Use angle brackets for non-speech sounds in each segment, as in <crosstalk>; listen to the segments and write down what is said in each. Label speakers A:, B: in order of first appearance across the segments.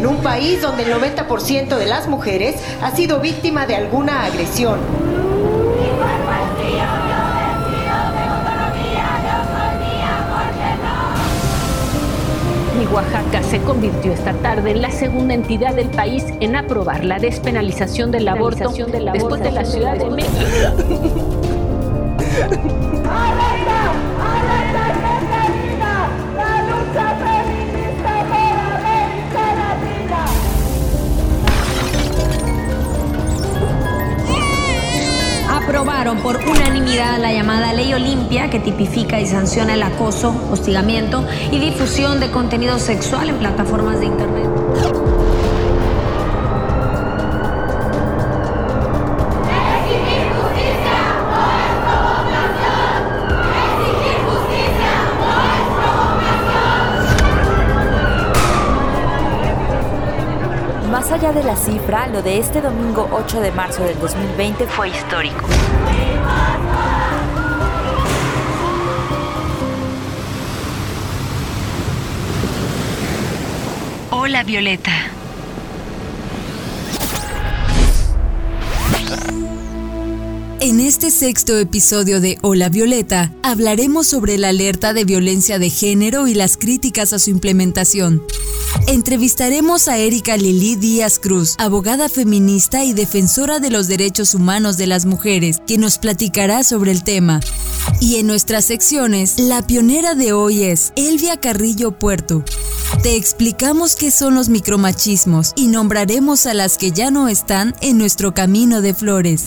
A: en un país donde el 90% de las mujeres ha sido víctima de alguna agresión.
B: Y Oaxaca se convirtió esta tarde en la segunda entidad del país en aprobar la despenalización del aborto después de la Ciudad de México. <laughs>
C: aprobaron por unanimidad la llamada Ley Olimpia que tipifica y sanciona el acoso, hostigamiento y difusión de contenido sexual en plataformas de Internet.
D: Allá de la cifra, lo de este domingo 8 de marzo del 2020 fue histórico.
E: Hola Violeta.
F: En este sexto episodio de Hola Violeta, hablaremos sobre la alerta de violencia de género y las críticas a su implementación. Entrevistaremos a Erika Lili Díaz Cruz, abogada feminista y defensora de los derechos humanos de las mujeres, que nos platicará sobre el tema. Y en nuestras secciones, la pionera de hoy es Elvia Carrillo Puerto. Te explicamos qué son los micromachismos y nombraremos a las que ya no están en nuestro camino de flores.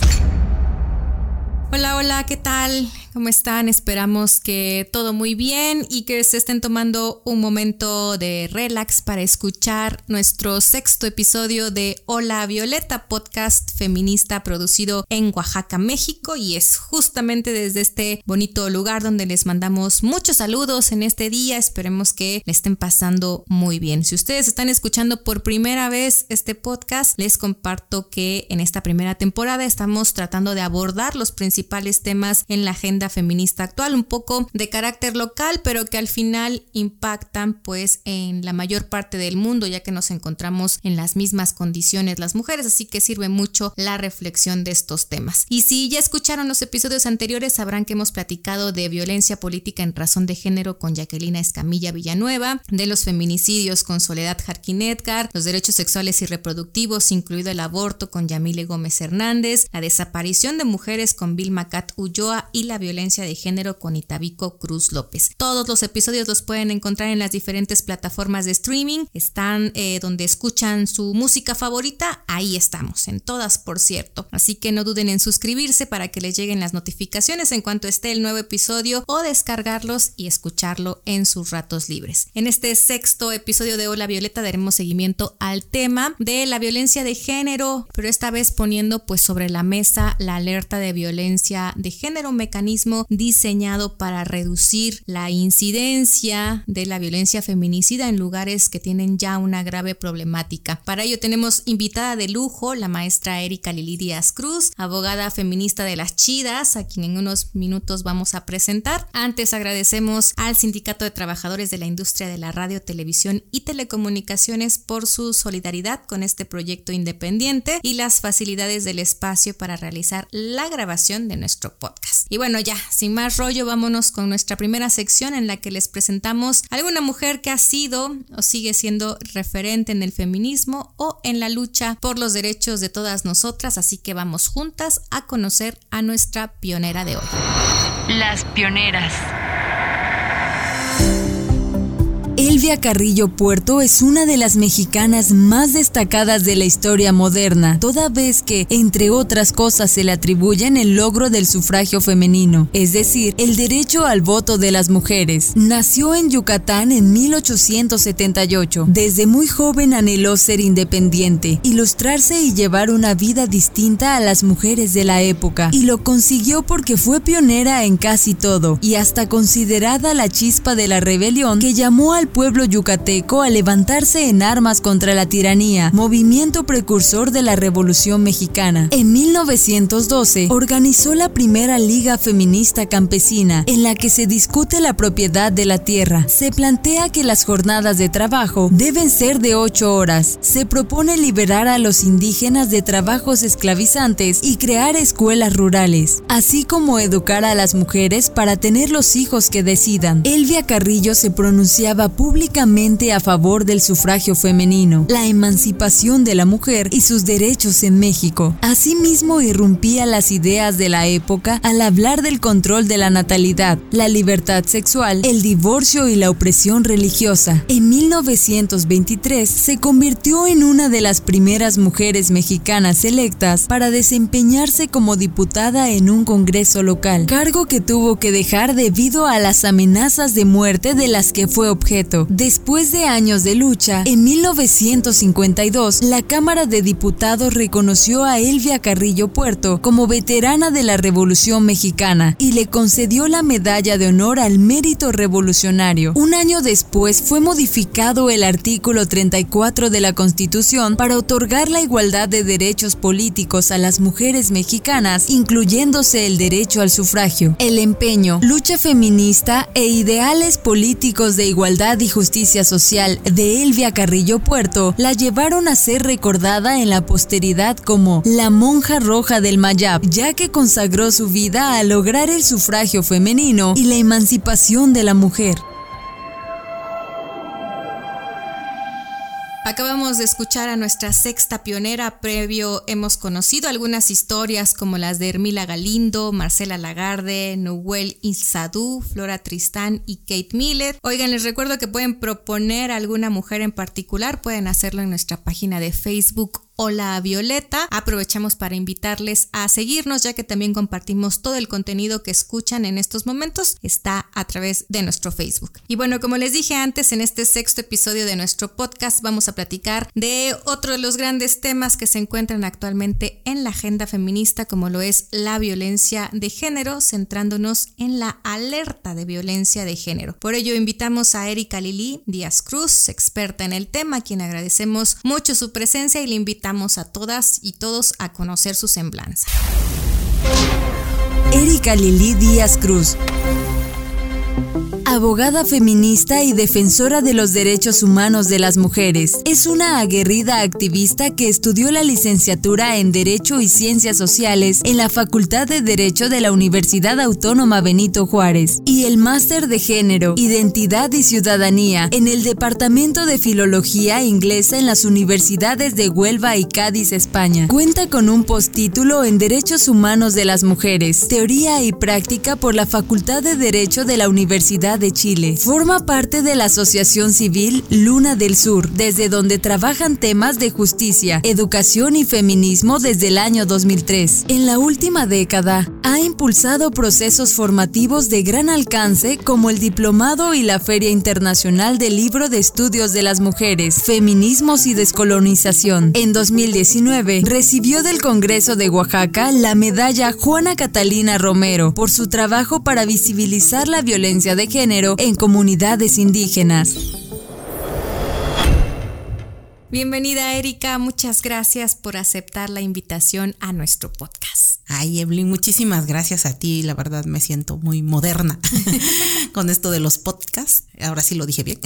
G: Hola, hola, ¿qué tal? ¿Cómo están? Esperamos que todo muy bien y que se estén tomando un momento de relax para escuchar nuestro sexto episodio de Hola Violeta, podcast feminista producido en Oaxaca, México y es justamente desde este bonito lugar donde les mandamos muchos saludos en este día. Esperemos que le estén pasando muy bien. Si ustedes están escuchando por primera vez este podcast, les comparto que en esta primera temporada estamos tratando de abordar los principales temas en la agenda feminista actual, un poco de carácter local, pero que al final impactan pues en la mayor parte del mundo, ya que nos encontramos en las mismas condiciones las mujeres, así que sirve mucho la reflexión de estos temas. Y si ya escucharon los episodios anteriores, sabrán que hemos platicado de violencia política en razón de género con Jacquelina Escamilla Villanueva, de los feminicidios con Soledad Jarquín Edgar, los derechos sexuales y reproductivos, incluido el aborto con Yamile Gómez Hernández, la desaparición de mujeres con Vilma Cat Ulloa y la violencia de género con Itabico Cruz López. Todos los episodios los pueden encontrar en las diferentes plataformas de streaming. Están eh, donde escuchan su música favorita. Ahí estamos, en todas, por cierto. Así que no duden en suscribirse para que les lleguen las notificaciones en cuanto esté el nuevo episodio o descargarlos y escucharlo en sus ratos libres. En este sexto episodio de Hola Violeta daremos seguimiento al tema de la violencia de género, pero esta vez poniendo pues sobre la mesa la alerta de violencia de género, un diseñado para reducir la incidencia de la violencia feminicida en lugares que tienen ya una grave problemática. Para ello tenemos invitada de lujo la maestra Erika Lili Díaz Cruz, abogada feminista de las Chidas, a quien en unos minutos vamos a presentar. Antes agradecemos al Sindicato de Trabajadores de la Industria de la Radio, Televisión y Telecomunicaciones por su solidaridad con este proyecto independiente y las facilidades del espacio para realizar la grabación de nuestro podcast. Y bueno, ya sin más rollo, vámonos con nuestra primera sección en la que les presentamos alguna mujer que ha sido o sigue siendo referente en el feminismo o en la lucha por los derechos de todas nosotras, así que vamos juntas a conocer a nuestra pionera de hoy.
E: Las pioneras.
F: Elvia Carrillo Puerto es una de las mexicanas más destacadas de la historia moderna, toda vez que, entre otras cosas, se le atribuyen el logro del sufragio femenino, es decir, el derecho al voto de las mujeres. Nació en Yucatán en 1878. Desde muy joven anheló ser independiente, ilustrarse y llevar una vida distinta a las mujeres de la época, y lo consiguió porque fue pionera en casi todo, y hasta considerada la chispa de la rebelión que llamó al pueblo yucateco a levantarse en armas contra la tiranía, movimiento precursor de la Revolución Mexicana. En 1912 organizó la primera Liga Feminista Campesina, en la que se discute la propiedad de la tierra. Se plantea que las jornadas de trabajo deben ser de ocho horas. Se propone liberar a los indígenas de trabajos esclavizantes y crear escuelas rurales, así como educar a las mujeres para tener los hijos que decidan. Elvia Carrillo se pronunciaba públicamente a favor del sufragio femenino, la emancipación de la mujer y sus derechos en México. Asimismo, irrumpía las ideas de la época al hablar del control de la natalidad, la libertad sexual, el divorcio y la opresión religiosa. En 1923 se convirtió en una de las primeras mujeres mexicanas electas para desempeñarse como diputada en un congreso local, cargo que tuvo que dejar debido a las amenazas de muerte de las que fue objeto. Después de años de lucha, en 1952, la Cámara de Diputados reconoció a Elvia Carrillo Puerto como veterana de la Revolución Mexicana y le concedió la medalla de honor al mérito revolucionario. Un año después fue modificado el artículo 34 de la Constitución para otorgar la igualdad de derechos políticos a las mujeres mexicanas, incluyéndose el derecho al sufragio. El empeño, lucha feminista e ideales políticos de igualdad y justicia social de Elvia Carrillo Puerto la llevaron a ser recordada en la posteridad como la monja roja del Mayab, ya que consagró su vida a lograr el sufragio femenino y la emancipación de la mujer.
G: Acabamos de escuchar a nuestra sexta pionera. Previo hemos conocido algunas historias como las de Hermila Galindo, Marcela Lagarde, Noel Isadú, Flora Tristán y Kate Miller. Oigan, les recuerdo que pueden proponer a alguna mujer en particular. Pueden hacerlo en nuestra página de Facebook Hola Violeta. Aprovechamos para invitarles a seguirnos ya que también compartimos todo el contenido que escuchan en estos momentos. Está a través de nuestro Facebook. Y bueno, como les dije antes, en este sexto episodio de nuestro podcast vamos a platicar de otro de los grandes temas que se encuentran actualmente en la agenda feminista como lo es la violencia de género, centrándonos en la alerta de violencia de género. Por ello invitamos a Erika Lili Díaz Cruz, experta en el tema, a quien agradecemos mucho su presencia y le invitamos invitamos a todas y todos a conocer su semblanza.
F: Erika Lili Díaz Cruz abogada feminista y defensora de los derechos humanos de las mujeres. Es una aguerrida activista que estudió la licenciatura en Derecho y Ciencias Sociales en la Facultad de Derecho de la Universidad Autónoma Benito Juárez y el máster de Género, Identidad y Ciudadanía en el Departamento de Filología Inglesa en las universidades de Huelva y Cádiz, España. Cuenta con un postítulo en Derechos Humanos de las Mujeres, Teoría y Práctica por la Facultad de Derecho de la Universidad de Chile. Forma parte de la Asociación Civil Luna del Sur, desde donde trabajan temas de justicia, educación y feminismo desde el año 2003. En la última década, ha impulsado procesos formativos de gran alcance como el Diplomado y la Feria Internacional del Libro de Estudios de las Mujeres, Feminismos y Descolonización. En 2019, recibió del Congreso de Oaxaca la medalla Juana Catalina Romero por su trabajo para visibilizar la violencia de género en comunidades indígenas.
G: Bienvenida Erika, muchas gracias por aceptar la invitación a nuestro podcast.
H: Ay, Evelyn, muchísimas gracias a ti. La verdad me siento muy moderna <laughs> <laughs> con esto de los podcasts. Ahora sí lo dije bien.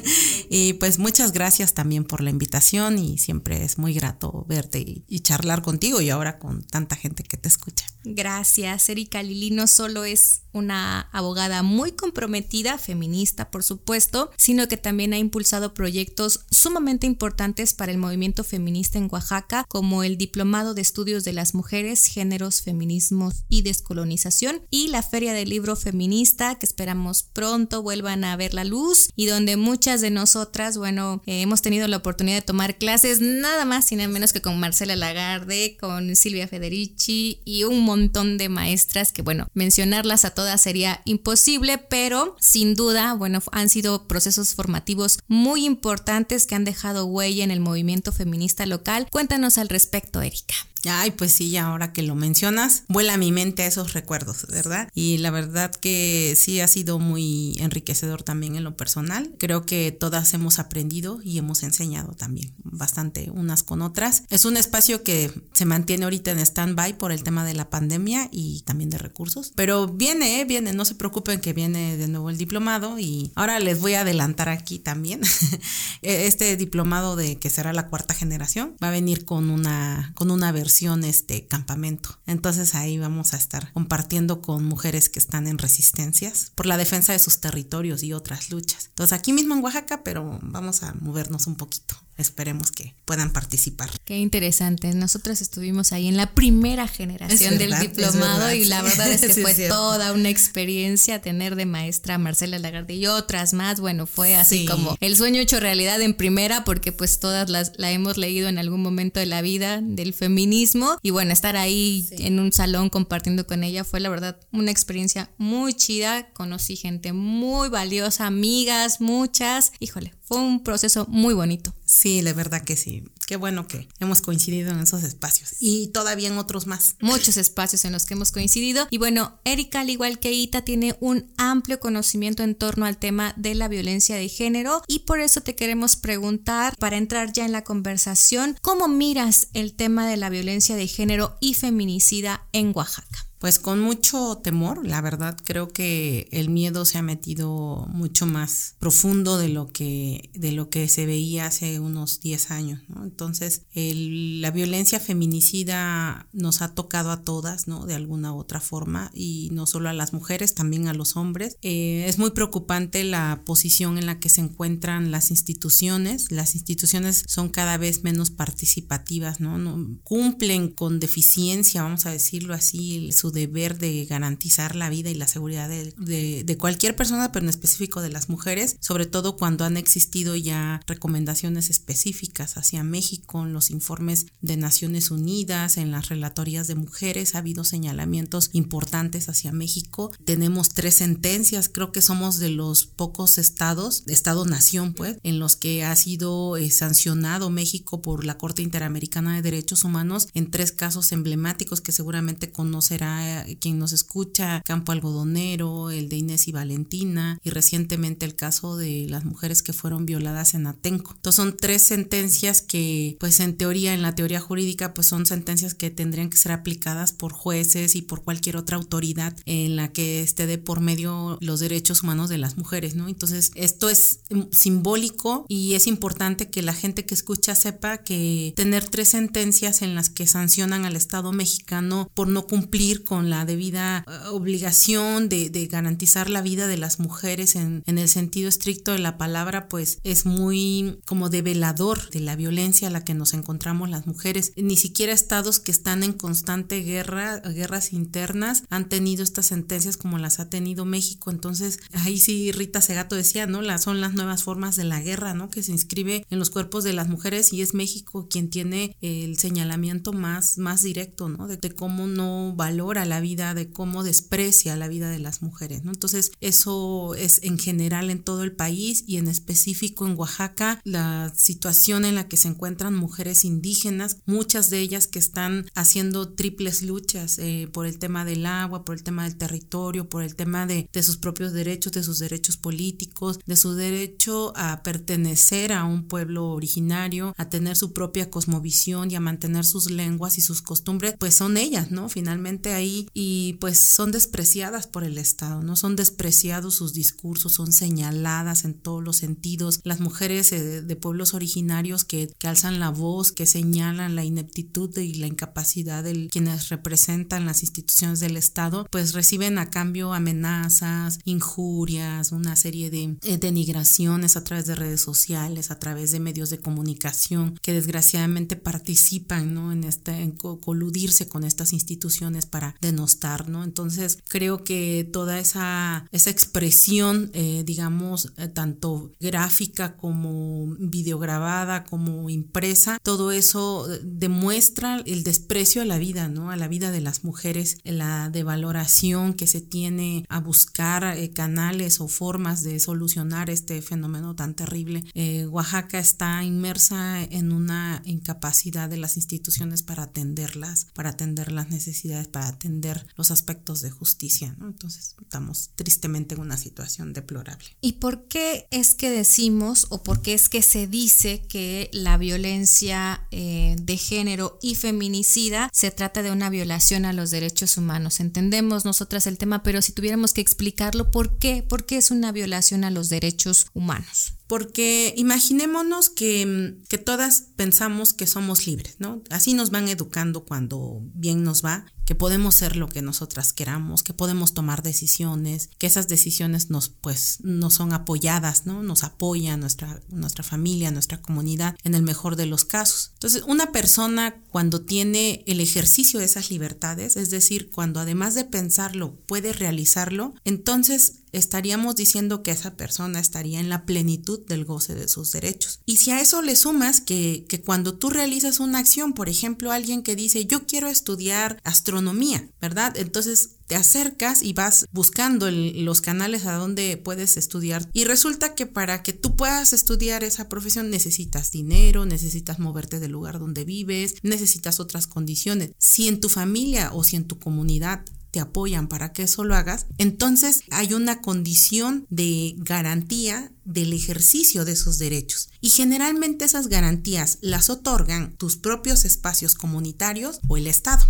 H: <laughs> y pues muchas gracias también por la invitación y siempre es muy grato verte y, y, charlar contigo y ahora con tanta gente que te escucha.
G: Gracias, Erika Lili no solo es una abogada muy comprometida, feminista por supuesto, sino que también ha impulsado proyectos sumamente importantes para el movimiento feminista en Oaxaca, como el Diplomado de Estudios de las Mujeres, Géneros, Feminismos y Descolonización y la Feria del Libro Feminista, que esperamos pronto vuelvan a ver luz y donde muchas de nosotras, bueno, eh, hemos tenido la oportunidad de tomar clases nada más y nada menos que con Marcela Lagarde, con Silvia Federici y un montón de maestras que, bueno, mencionarlas a todas sería imposible, pero sin duda, bueno, han sido procesos formativos muy importantes que han dejado huella en el movimiento feminista local. Cuéntanos al respecto, Erika.
H: Ay, pues sí, ahora que lo mencionas, vuela a mi mente a esos recuerdos, ¿verdad? Y la verdad que sí ha sido muy enriquecedor también en lo personal. Creo que todas hemos aprendido y hemos enseñado también bastante unas con otras. Es un espacio que se mantiene ahorita en stand-by por el tema de la pandemia y también de recursos, pero viene, ¿eh? viene, no se preocupen que viene de nuevo el diplomado y ahora les voy a adelantar aquí también <laughs> este diplomado de que será la cuarta generación va a venir con una con una versión este campamento. Entonces ahí vamos a estar compartiendo con mujeres que están en resistencias por la defensa de sus territorios y otras luchas. Entonces aquí mismo en Oaxaca, pero vamos a movernos un poquito esperemos que puedan participar.
G: Qué interesante. Nosotros estuvimos ahí en la primera generación del diplomado y la verdad es que <laughs> fue toda una experiencia tener de maestra a Marcela Lagarde y otras más. Bueno, fue así como el sueño hecho realidad en primera porque pues todas las la hemos leído en algún momento de la vida del feminismo y bueno, estar ahí en un salón compartiendo con ella fue la verdad una experiencia muy chida. Conocí gente muy valiosa, amigas, muchas. Híjole, fue un proceso muy bonito.
H: Sí, de verdad que sí. Qué bueno que hemos coincidido en esos espacios y todavía en otros más.
G: Muchos espacios en los que hemos coincidido. Y bueno, Erika, al igual que Ita, tiene un amplio conocimiento en torno al tema de la violencia de género y por eso te queremos preguntar, para entrar ya en la conversación, ¿cómo miras el tema de la violencia de género y feminicida en Oaxaca?
H: Pues con mucho temor, la verdad creo que el miedo se ha metido mucho más profundo de lo que, de lo que se veía hace unos 10 años. Entonces, la violencia feminicida nos ha tocado a todas, ¿no? De alguna u otra forma, y no solo a las mujeres, también a los hombres. Eh, es muy preocupante la posición en la que se encuentran las instituciones. Las instituciones son cada vez menos participativas, ¿no? no cumplen con deficiencia, vamos a decirlo así, su deber de garantizar la vida y la seguridad de, de, cualquier persona, pero en específico de las mujeres, sobre todo cuando han existido ya recomendaciones específicas hacia México en los informes de Naciones Unidas, en las relatorías de mujeres, ha habido señalamientos importantes hacia México. Tenemos tres sentencias, creo que somos de los pocos estados, estado-nación pues, en los que ha sido eh, sancionado México por la Corte Interamericana de Derechos Humanos en tres casos emblemáticos que seguramente conocerá quien nos escucha, Campo Algodonero, el de Inés y Valentina y recientemente el caso de las mujeres que fueron violadas en Atenco. Entonces son tres sentencias que pues en teoría, en la teoría jurídica pues son sentencias que tendrían que ser aplicadas por jueces y por cualquier otra autoridad en la que esté de por medio los derechos humanos de las mujeres, ¿no? Entonces esto es simbólico y es importante que la gente que escucha sepa que tener tres sentencias en las que sancionan al Estado mexicano por no cumplir con la debida eh, obligación de, garantizar la vida de las mujeres en, el sentido estricto de la palabra, pues es muy como develador de la violencia a la que nos encontramos las mujeres. Ni siquiera estados que están en constante guerra, guerras internas, han tenido estas sentencias como las ha tenido México. Entonces, ahí sí Rita Segato decía, ¿no? Las, son las nuevas formas de la guerra, ¿no? Que se inscribe en los cuerpos de las mujeres y es México quien tiene el señalamiento más, más directo, ¿no? de cómo no valora la vida, de cómo desprecia la vida de las mujeres. Entonces, eso es en general en todo el país y en específico en Oaxaca, la situación en la que se encuentran mujeres indígenas, muchas de ellas que están haciendo triples luchas eh, por el tema del agua, por el tema del territorio, por el tema de, de sus propios derechos, de sus derechos políticos, de su derecho a pertenecer a un pueblo originario, a tener su propia cosmovisión y a mantener sus lenguas y sus costumbres, pues son ellas, ¿no? Finalmente hay y pues son despreciadas por el Estado, ¿no? Son despreciados sus discursos, son señaladas en todos los sentidos. Las mujeres eh, de pueblos originarios que, alzan la voz, que señalan la ineptitud y la incapacidad de quienes representan las instituciones del Estado, pues reciben a cambio amenazas, injurias, una serie de eh, denigraciones a través de redes sociales, a través de medios de comunicación que desgraciadamente participan ¿no? en, este, en coludirse con estas instituciones para para denostar, ¿no? Entonces creo que toda esa, esa expresión, eh, digamos, eh, tanto gráfica como videograbada, como impresa, todo eso demuestra el desprecio a la vida, ¿no? A la vida de las mujeres, la devaloración que se tiene a buscar eh, canales o formas de solucionar este fenómeno tan terrible. Oaxaca está inmersa en una incapacidad de las instituciones para atenderlas, para atender las necesidades, para atender los aspectos de justicia. Entonces estamos tristemente en una situación deplorable.
G: ¿Y por qué es que decimos o por qué es que se dice que la violencia eh, de género y feminicida se trata de una violación a los derechos humanos? Entendemos nosotras el tema, pero si tuviéramos que explicarlo, ¿por qué? ¿Por qué es una violación a los derechos humanos?
H: Porque imaginémonos que, que, todas pensamos que somos libres, ¿no? Así nos van educando cuando bien nos va, que podemos ser lo que nosotras queramos, que podemos tomar decisiones, que esas decisiones nos, pues, nos son apoyadas, ¿no? Nos apoya nuestra, nuestra familia, nuestra comunidad, en el mejor de los casos. Entonces, una persona cuando tiene el ejercicio de esas libertades, es decir, cuando además de pensarlo puede realizarlo, entonces estaríamos diciendo que esa persona estaría en la plenitud del goce de sus derechos. Y si a eso le sumas que, que cuando tú realizas una acción, por ejemplo, alguien que dice yo quiero estudiar astronomía, ¿verdad? Entonces te acercas y vas buscando los canales a donde puedes estudiar y resulta que para que tú puedas estudiar esa profesión necesitas dinero, necesitas moverte del lugar donde vives, necesitas otras condiciones. Si en tu familia o si en tu comunidad te apoyan para que eso lo hagas, entonces hay una condición de garantía del ejercicio de esos derechos. Y generalmente esas garantías las otorgan tus propios espacios comunitarios o el Estado.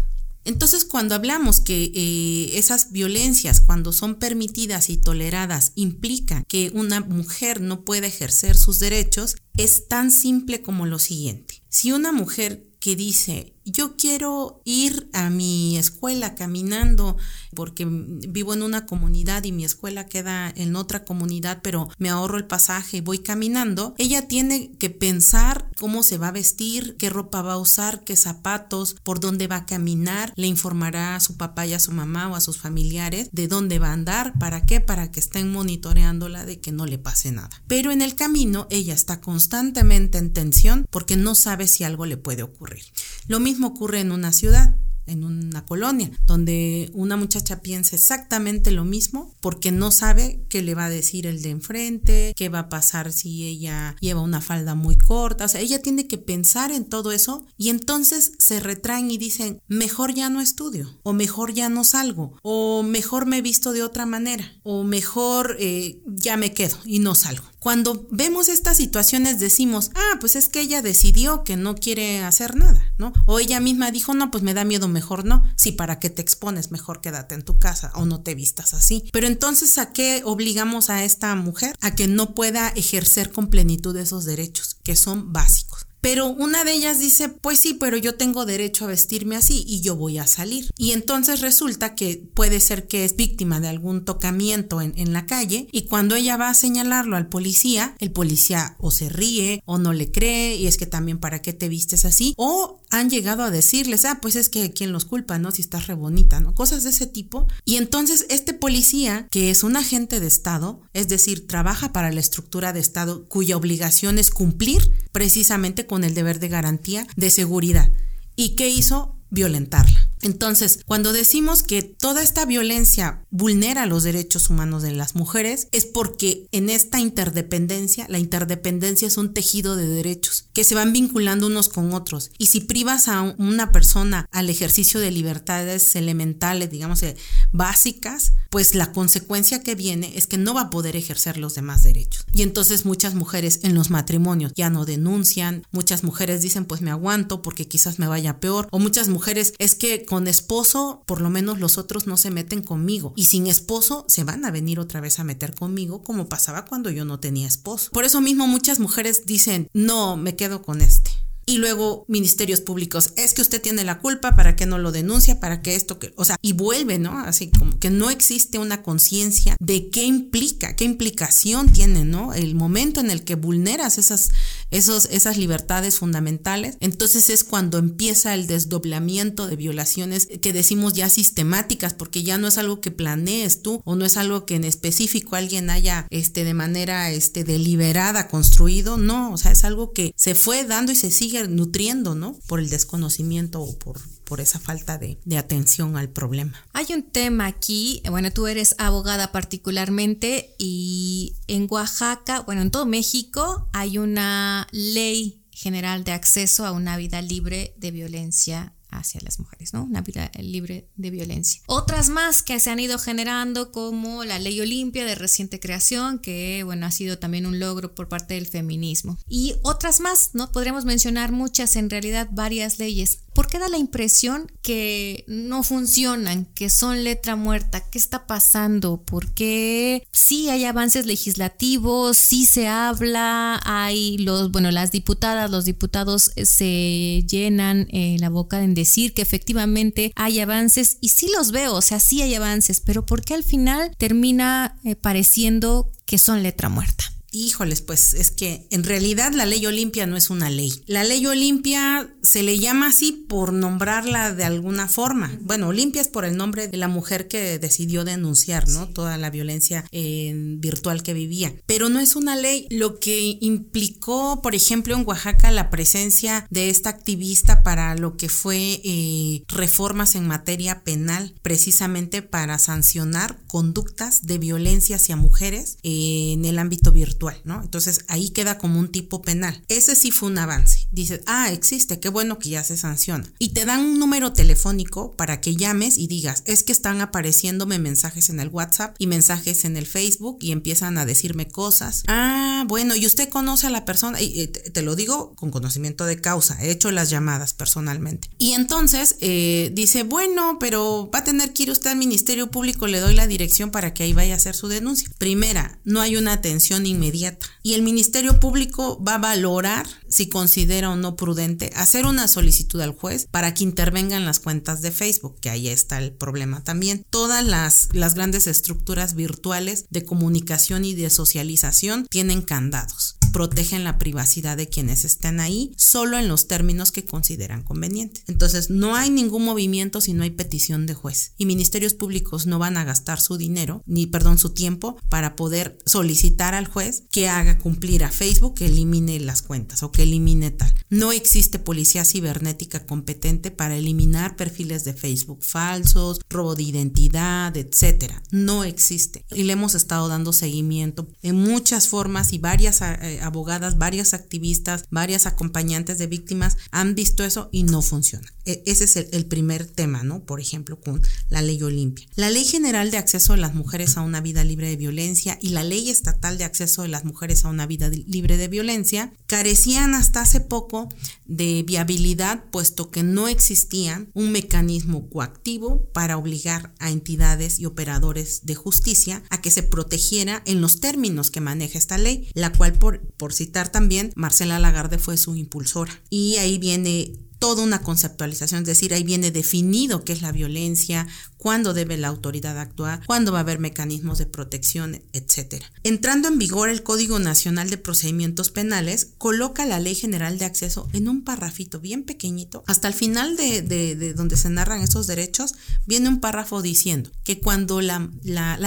H: Entonces, cuando hablamos que eh, esas violencias, cuando son permitidas y toleradas, implican que una mujer no puede ejercer sus derechos, es tan simple como lo siguiente. Si una mujer que dice, yo quiero ir a mi escuela caminando porque vivo en una comunidad y mi escuela queda en otra comunidad, pero me ahorro el pasaje y voy caminando, ella tiene que pensar cómo se va a vestir, qué ropa va a usar, qué zapatos, por dónde va a caminar, le informará a su papá y a su mamá o a sus familiares de dónde va a andar, para qué, para que estén monitoreándola de que no le pase nada. Pero en el camino ella está constantemente en tensión porque no sabe si algo le puede ocurrir. Lo mismo ocurre en una ciudad en una colonia, donde una muchacha piensa exactamente lo mismo porque no sabe qué le va a decir el de enfrente, qué va a pasar si ella lleva una falda muy corta, o sea, ella tiene que pensar en todo eso y entonces se retraen y dicen, mejor ya no estudio, o mejor ya no salgo, o mejor me visto de otra manera, o mejor eh, ya me quedo y no salgo. Cuando vemos estas situaciones decimos, ah, pues es que ella decidió que no quiere hacer nada, ¿no? O ella misma dijo, no, pues me da miedo, mejor no. Sí, para qué te expones, mejor quédate en tu casa o no te vistas así. Pero entonces, ¿a qué obligamos a esta mujer? A que no pueda ejercer con plenitud esos derechos, que son básicos. Pero una de ellas dice, pues sí, pero yo tengo derecho a vestirme así y yo voy a salir. Y entonces resulta que puede ser que es víctima de algún tocamiento en, en, la calle y cuando ella va a señalarlo al policía, el policía o se ríe o no le cree y es que también para qué te vistes así o han llegado a decirles, ah, pues es que quien los culpa, ¿no? Si estás re bonita, ¿no? Cosas de ese tipo. Y entonces este policía, que es un agente de Estado, es decir, trabaja para la estructura de Estado cuya obligación es cumplir precisamente con el deber de garantía de seguridad. ¿Y qué hizo? Violentarla. Entonces, cuando decimos que toda esta violencia vulnera los derechos humanos de las mujeres, es porque en esta interdependencia, la interdependencia es un tejido de derechos que se van vinculando unos con otros. Y si privas a una persona al ejercicio de libertades elementales, digamos, eh, básicas, pues la consecuencia que viene es que no va a poder ejercer los demás derechos. Y entonces muchas mujeres en los matrimonios ya no denuncian, muchas mujeres dicen pues me aguanto porque quizás me vaya peor, o muchas mujeres es que con esposo, por lo menos los otros no se meten conmigo. Y sin esposo, se van a venir otra vez a meter conmigo, como pasaba cuando yo no tenía esposo. Por eso mismo muchas mujeres dicen, no, me quedo con este Y luego ministerios públicos, es que usted tiene la culpa, ¿para qué no lo denuncia? ¿Para qué esto? O sea, y vuelve, ¿no? Así como que no existe una conciencia de qué implica, qué implicación tiene, ¿no? El momento en el que vulneras esas, esos, esas libertades fundamentales, entonces es cuando empieza el desdoblamiento de violaciones que decimos ya sistemáticas, porque ya no es algo que planees tú o no es algo que en específico alguien haya este, de manera este, deliberada construido, no, o sea, es algo que se fue dando y se sigue nutriendo, ¿no? Por el desconocimiento o por, por esa falta de, de, atención al problema.
G: Hay un tema aquí, bueno, tú eres abogada particularmente y en Oaxaca, bueno, en todo México hay una ley general de acceso a una vida libre de violencia hacia las mujeres, ¿no? Una vida libre de violencia. Otras más que se han ido generando como la ley Olimpia de reciente creación, que bueno, ha sido también un logro por parte del feminismo. Y otras más, ¿no? Podríamos mencionar muchas, en realidad varias leyes. ¿Por qué da la impresión que no funcionan, que son letra muerta? ¿Qué está pasando? ¿Por qué sí hay avances legislativos, sí se habla, hay los, bueno, las diputadas, los diputados eh, se llenan eh, la boca en decir que efectivamente hay avances y sí los veo, o sea, sí hay avances, pero ¿por qué al final termina eh, pareciendo que son letra muerta?
H: Híjoles, pues es que en realidad la ley Olimpia no es una ley. La ley Olimpia se le llama así por nombrarla de alguna forma. Bueno, Olimpia es por el nombre de la mujer que decidió denunciar, ¿no? Toda la violencia eh, virtual que vivía. Pero no es una ley. Lo que implicó, por ejemplo, en Oaxaca la presencia de esta activista para lo que fue eh, reformas en materia penal, precisamente para sancionar conductas de violencia hacia mujeres eh, en el ámbito virtual. ¿No? Entonces ahí queda como un tipo penal. Ese sí fue un avance. Dices, ah, existe, qué bueno que ya se sanciona. Y te dan un número telefónico para que llames y digas, es que están apareciéndome mensajes en el WhatsApp y mensajes en el Facebook y empiezan a decirme cosas. Ah, bueno, y usted conoce a la persona, y te lo digo con conocimiento de causa, he hecho las llamadas personalmente. Y entonces eh, dice, bueno, pero va a tener que ir usted al Ministerio Público, le doy la dirección para que ahí vaya a hacer su denuncia. Primera, no hay una atención inmediata y el Ministerio Público va a valorar si considera o no prudente hacer una solicitud al juez para que intervengan las cuentas de Facebook, que ahí está el problema también. Todas las, las grandes estructuras virtuales de comunicación y de socialización tienen candados protegen la privacidad de quienes estén ahí solo en los términos que consideran convenientes. Entonces, no hay ningún movimiento si no hay petición de juez. Y ministerios públicos no van a gastar su dinero, ni perdón, su tiempo para poder solicitar al juez que haga cumplir a Facebook que elimine las cuentas o que elimine tal. No existe policía cibernética competente para eliminar perfiles de Facebook falsos, robo de identidad, etcétera. No existe. Y le hemos estado dando seguimiento en muchas formas y varias eh, abogadas, varias activistas, varias acompañantes de víctimas han visto eso y no funciona. E, ese es el, primer tema, ¿no? Por ejemplo, con la ley Olimpia. La ley general de acceso de las mujeres a una vida libre de violencia y la ley estatal de acceso de las mujeres a una vida libre de violencia carecían hasta hace poco de viabilidad, puesto que no existía un mecanismo coactivo para obligar a entidades y operadores de justicia a que se protegiera en los términos que maneja esta ley, la cual por, por citar también, Marcela Lagarde fue su impulsora. Y ahí viene toda una conceptualización, es decir, ahí viene definido qué es la violencia, cuándo debe la autoridad actuar, cuándo va a haber mecanismos de protección, etc. Entrando en vigor el Código Nacional de Procedimientos Penales, coloca la Ley General de Acceso en un parrafito bien pequeñito. Hasta el final de, donde se narran esos derechos, viene un párrafo diciendo que cuando la,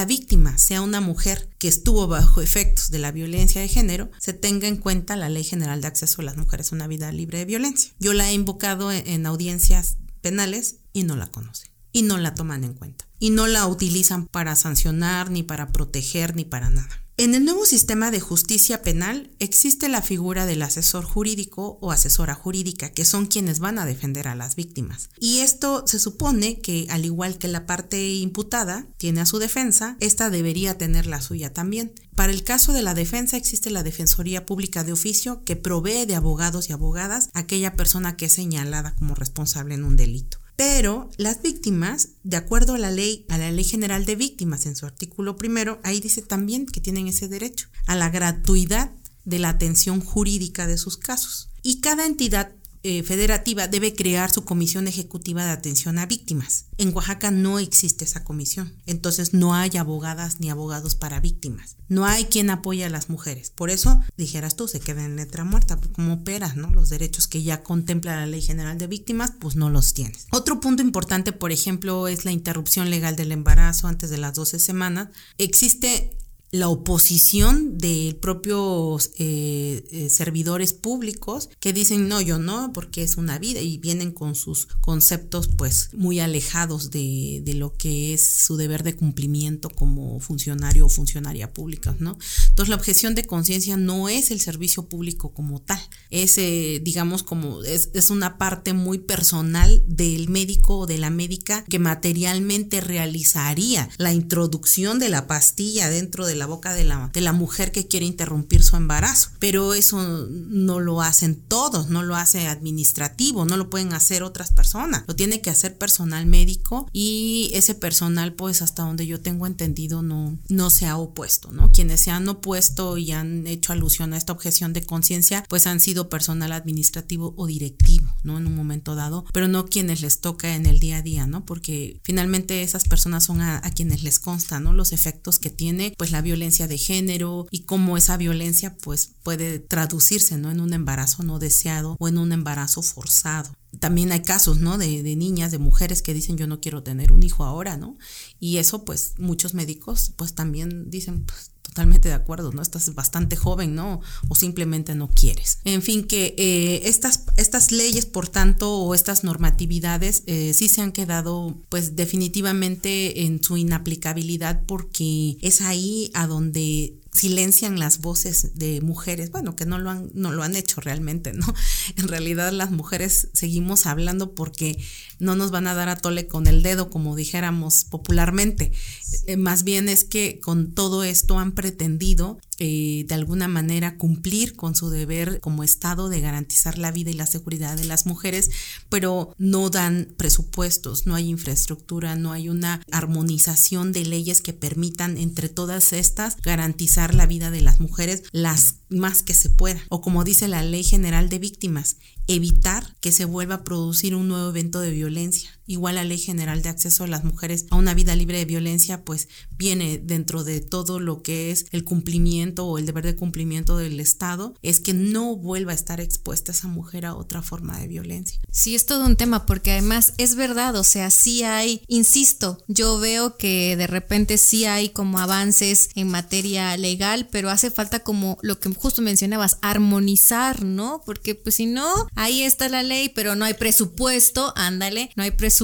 H: víctima sea una mujer que estuvo bajo efectos de la violencia de género, se tenga en cuenta la Ley General de Acceso a las Mujeres a una Vida Libre de Violencia. Yo la he invocado en audiencias penales y no la conoce y no la toman en cuenta. Y no la utilizan para sancionar, ni para proteger, ni para nada. En el nuevo sistema de justicia penal existe la figura del asesor jurídico o asesora jurídica, que son quienes van a defender a las víctimas. Y esto se supone que, al igual que la parte imputada tiene a su defensa, esta debería tener la suya también. Para el caso de la defensa existe la Defensoría Pública de Oficio que provee de abogados y abogadas a aquella persona que es señalada como responsable en un delito. Pero las víctimas, de acuerdo a la ley, a la ley general de víctimas en su artículo primero, ahí dice también que tienen ese derecho a la gratuidad de la atención jurídica de sus casos. Y cada entidad eh, federativa debe crear su comisión ejecutiva de atención a víctimas. En Oaxaca no existe esa comisión, entonces no hay abogadas ni abogados para víctimas. No hay quien apoye a las mujeres. Por eso, dijeras tú, se queda en letra muerta, como operas, ¿no? Los derechos que ya contempla la Ley General de Víctimas, pues no los tienes. Otro punto importante, por ejemplo, es la interrupción legal del embarazo antes de las 12 semanas. Existe la oposición de propios eh, eh, servidores públicos que dicen no, yo no, porque es una vida y vienen con sus conceptos pues muy alejados de, de lo que es su deber de cumplimiento como funcionario o funcionaria pública, ¿no? Entonces la objeción de conciencia no es el servicio público como tal, es eh, digamos como es, es una parte muy personal del médico o de la médica que materialmente realizaría la introducción de la pastilla dentro de la boca de la, de la mujer que quiere interrumpir su embarazo. Pero eso no lo hacen todos, no lo hace administrativo, no lo pueden hacer otras personas, lo tiene que hacer personal médico y ese personal pues hasta donde yo tengo entendido no, no se ha opuesto, ¿no? Quienes se han opuesto y han hecho alusión a esta objeción de conciencia pues han sido personal administrativo o directivo, ¿no? En un momento dado, pero no quienes les toca en el día a día, ¿no? Porque finalmente esas personas son a, a quienes les consta, ¿no? Los efectos que tiene pues la violencia de género y cómo esa violencia pues puede traducirse ¿no? en un embarazo no deseado o en un embarazo forzado. También hay casos, ¿no? De, de, niñas, de mujeres que dicen yo no quiero tener un hijo ahora, ¿no? Y eso pues muchos médicos pues también dicen pues totalmente de acuerdo, ¿no? Estás bastante joven, ¿no? O simplemente no quieres. En fin, que eh, estas, estas leyes, por tanto, o estas normatividades eh, sí se han quedado, pues definitivamente en su inaplicabilidad porque es ahí a donde silencian las voces de mujeres, bueno, que no lo han, no lo han hecho realmente, ¿no? <laughs> En realidad las mujeres seguimos hablando porque no nos van a dar a tole con el dedo, como dijéramos popularmente. Eh, más bien es que con todo esto han pretendido eh, de alguna manera cumplir con su deber como Estado de garantizar la vida y la seguridad de las mujeres, pero no dan presupuestos, no hay infraestructura, no hay una armonización de leyes que permitan entre todas estas garantizar la vida de las mujeres las más que se pueda. O como dice la Ley General de Víctimas, evitar que se vuelva a producir un nuevo evento de violencia. Igual la Ley General de Acceso a las Mujeres a una vida libre de violencia, pues viene dentro de todo lo que es el cumplimiento o el deber de cumplimiento del Estado, es que no vuelva a estar expuesta esa mujer a otra forma de violencia.
G: Sí, es todo un tema, porque además es verdad, o sea, sí hay, insisto, yo veo que de repente sí hay como avances en materia legal, pero hace falta como lo que justo mencionabas, armonizar, ¿no? Porque pues si no, ahí está la ley, pero no hay presupuesto, ándale, no hay presupuesto,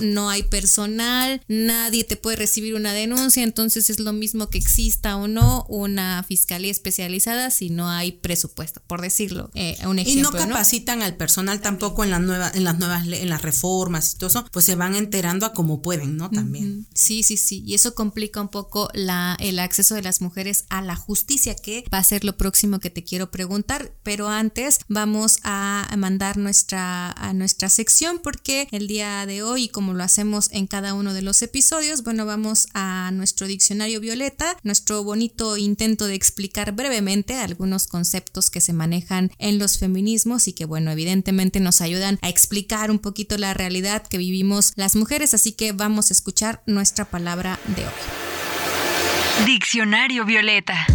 G: no hay personal, nadie te puede recibir una denuncia, entonces es lo mismo que exista o no una fiscalía especializada si no hay presupuesto, por decirlo, eh, un ejemplo.
H: Y no capacitan al personal tampoco en las nuevas, en las nuevas, en las reformas y todo eso, pues se van enterando a como pueden, ¿no? También.
G: Sí, sí, sí, y eso complica un poco la, el acceso de las mujeres a la justicia, que va a ser lo próximo que te quiero preguntar, pero antes vamos a mandar nuestra, a nuestra sección porque el día de hoy, como lo hacemos en cada uno de los episodios, bueno, vamos a nuestro diccionario violeta, nuestro bonito intento de explicar brevemente algunos conceptos que se manejan en los feminismos y que, bueno, evidentemente nos ayudan a explicar un poquito la realidad que vivimos las mujeres, así que vamos a escuchar nuestra palabra de hoy.
E: Diccionario Violeta.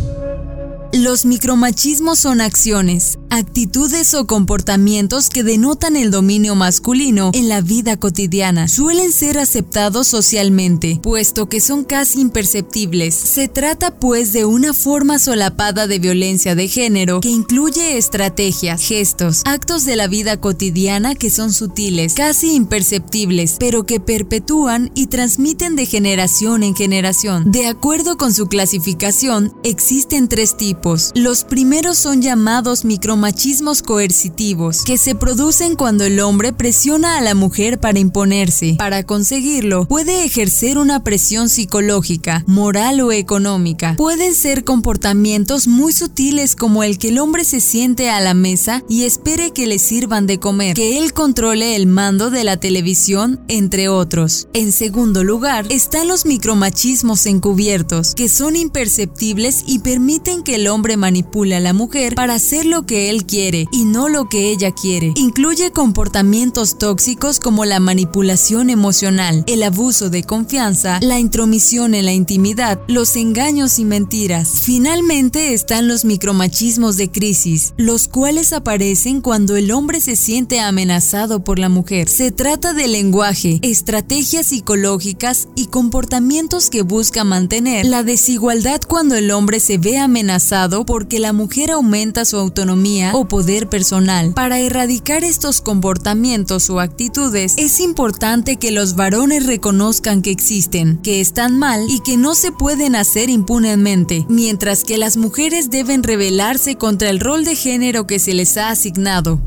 F: Los micromachismos son acciones, actitudes o comportamientos que denotan el dominio masculino en la vida cotidiana. Suelen ser aceptados socialmente, puesto que son casi imperceptibles. Se trata pues de una forma solapada de violencia de género que incluye estrategias, gestos, actos de la vida cotidiana que son sutiles, casi imperceptibles, pero que perpetúan y transmiten de generación en generación. De acuerdo con su clasificación, existen tres tipos los primeros son llamados micromachismos coercitivos, que se producen cuando el hombre presiona a la mujer para imponerse. Para conseguirlo, puede ejercer una presión psicológica, moral o económica. Pueden ser comportamientos muy sutiles como el que el hombre se siente a la mesa y espere que le sirvan de comer, que él controle el mando de la televisión, entre otros. En segundo lugar, están los micromachismos encubiertos, que son imperceptibles y permiten que el hombre manipula a la mujer para hacer lo que él quiere y no lo que ella quiere. Incluye comportamientos tóxicos como la manipulación emocional, el abuso de confianza, la intromisión en la intimidad, los engaños y mentiras. Finalmente están los micromachismos de crisis, los cuales aparecen cuando el hombre se siente amenazado por la mujer. Se trata de lenguaje, estrategias psicológicas y comportamientos que buscan mantener la desigualdad cuando el hombre se ve amenazado porque la mujer aumenta su autonomía o poder personal. Para erradicar estos comportamientos o actitudes, es importante que los varones reconozcan que existen, que están mal y que no se pueden hacer impunemente, mientras que las mujeres deben rebelarse contra el rol de género que se les ha asignado.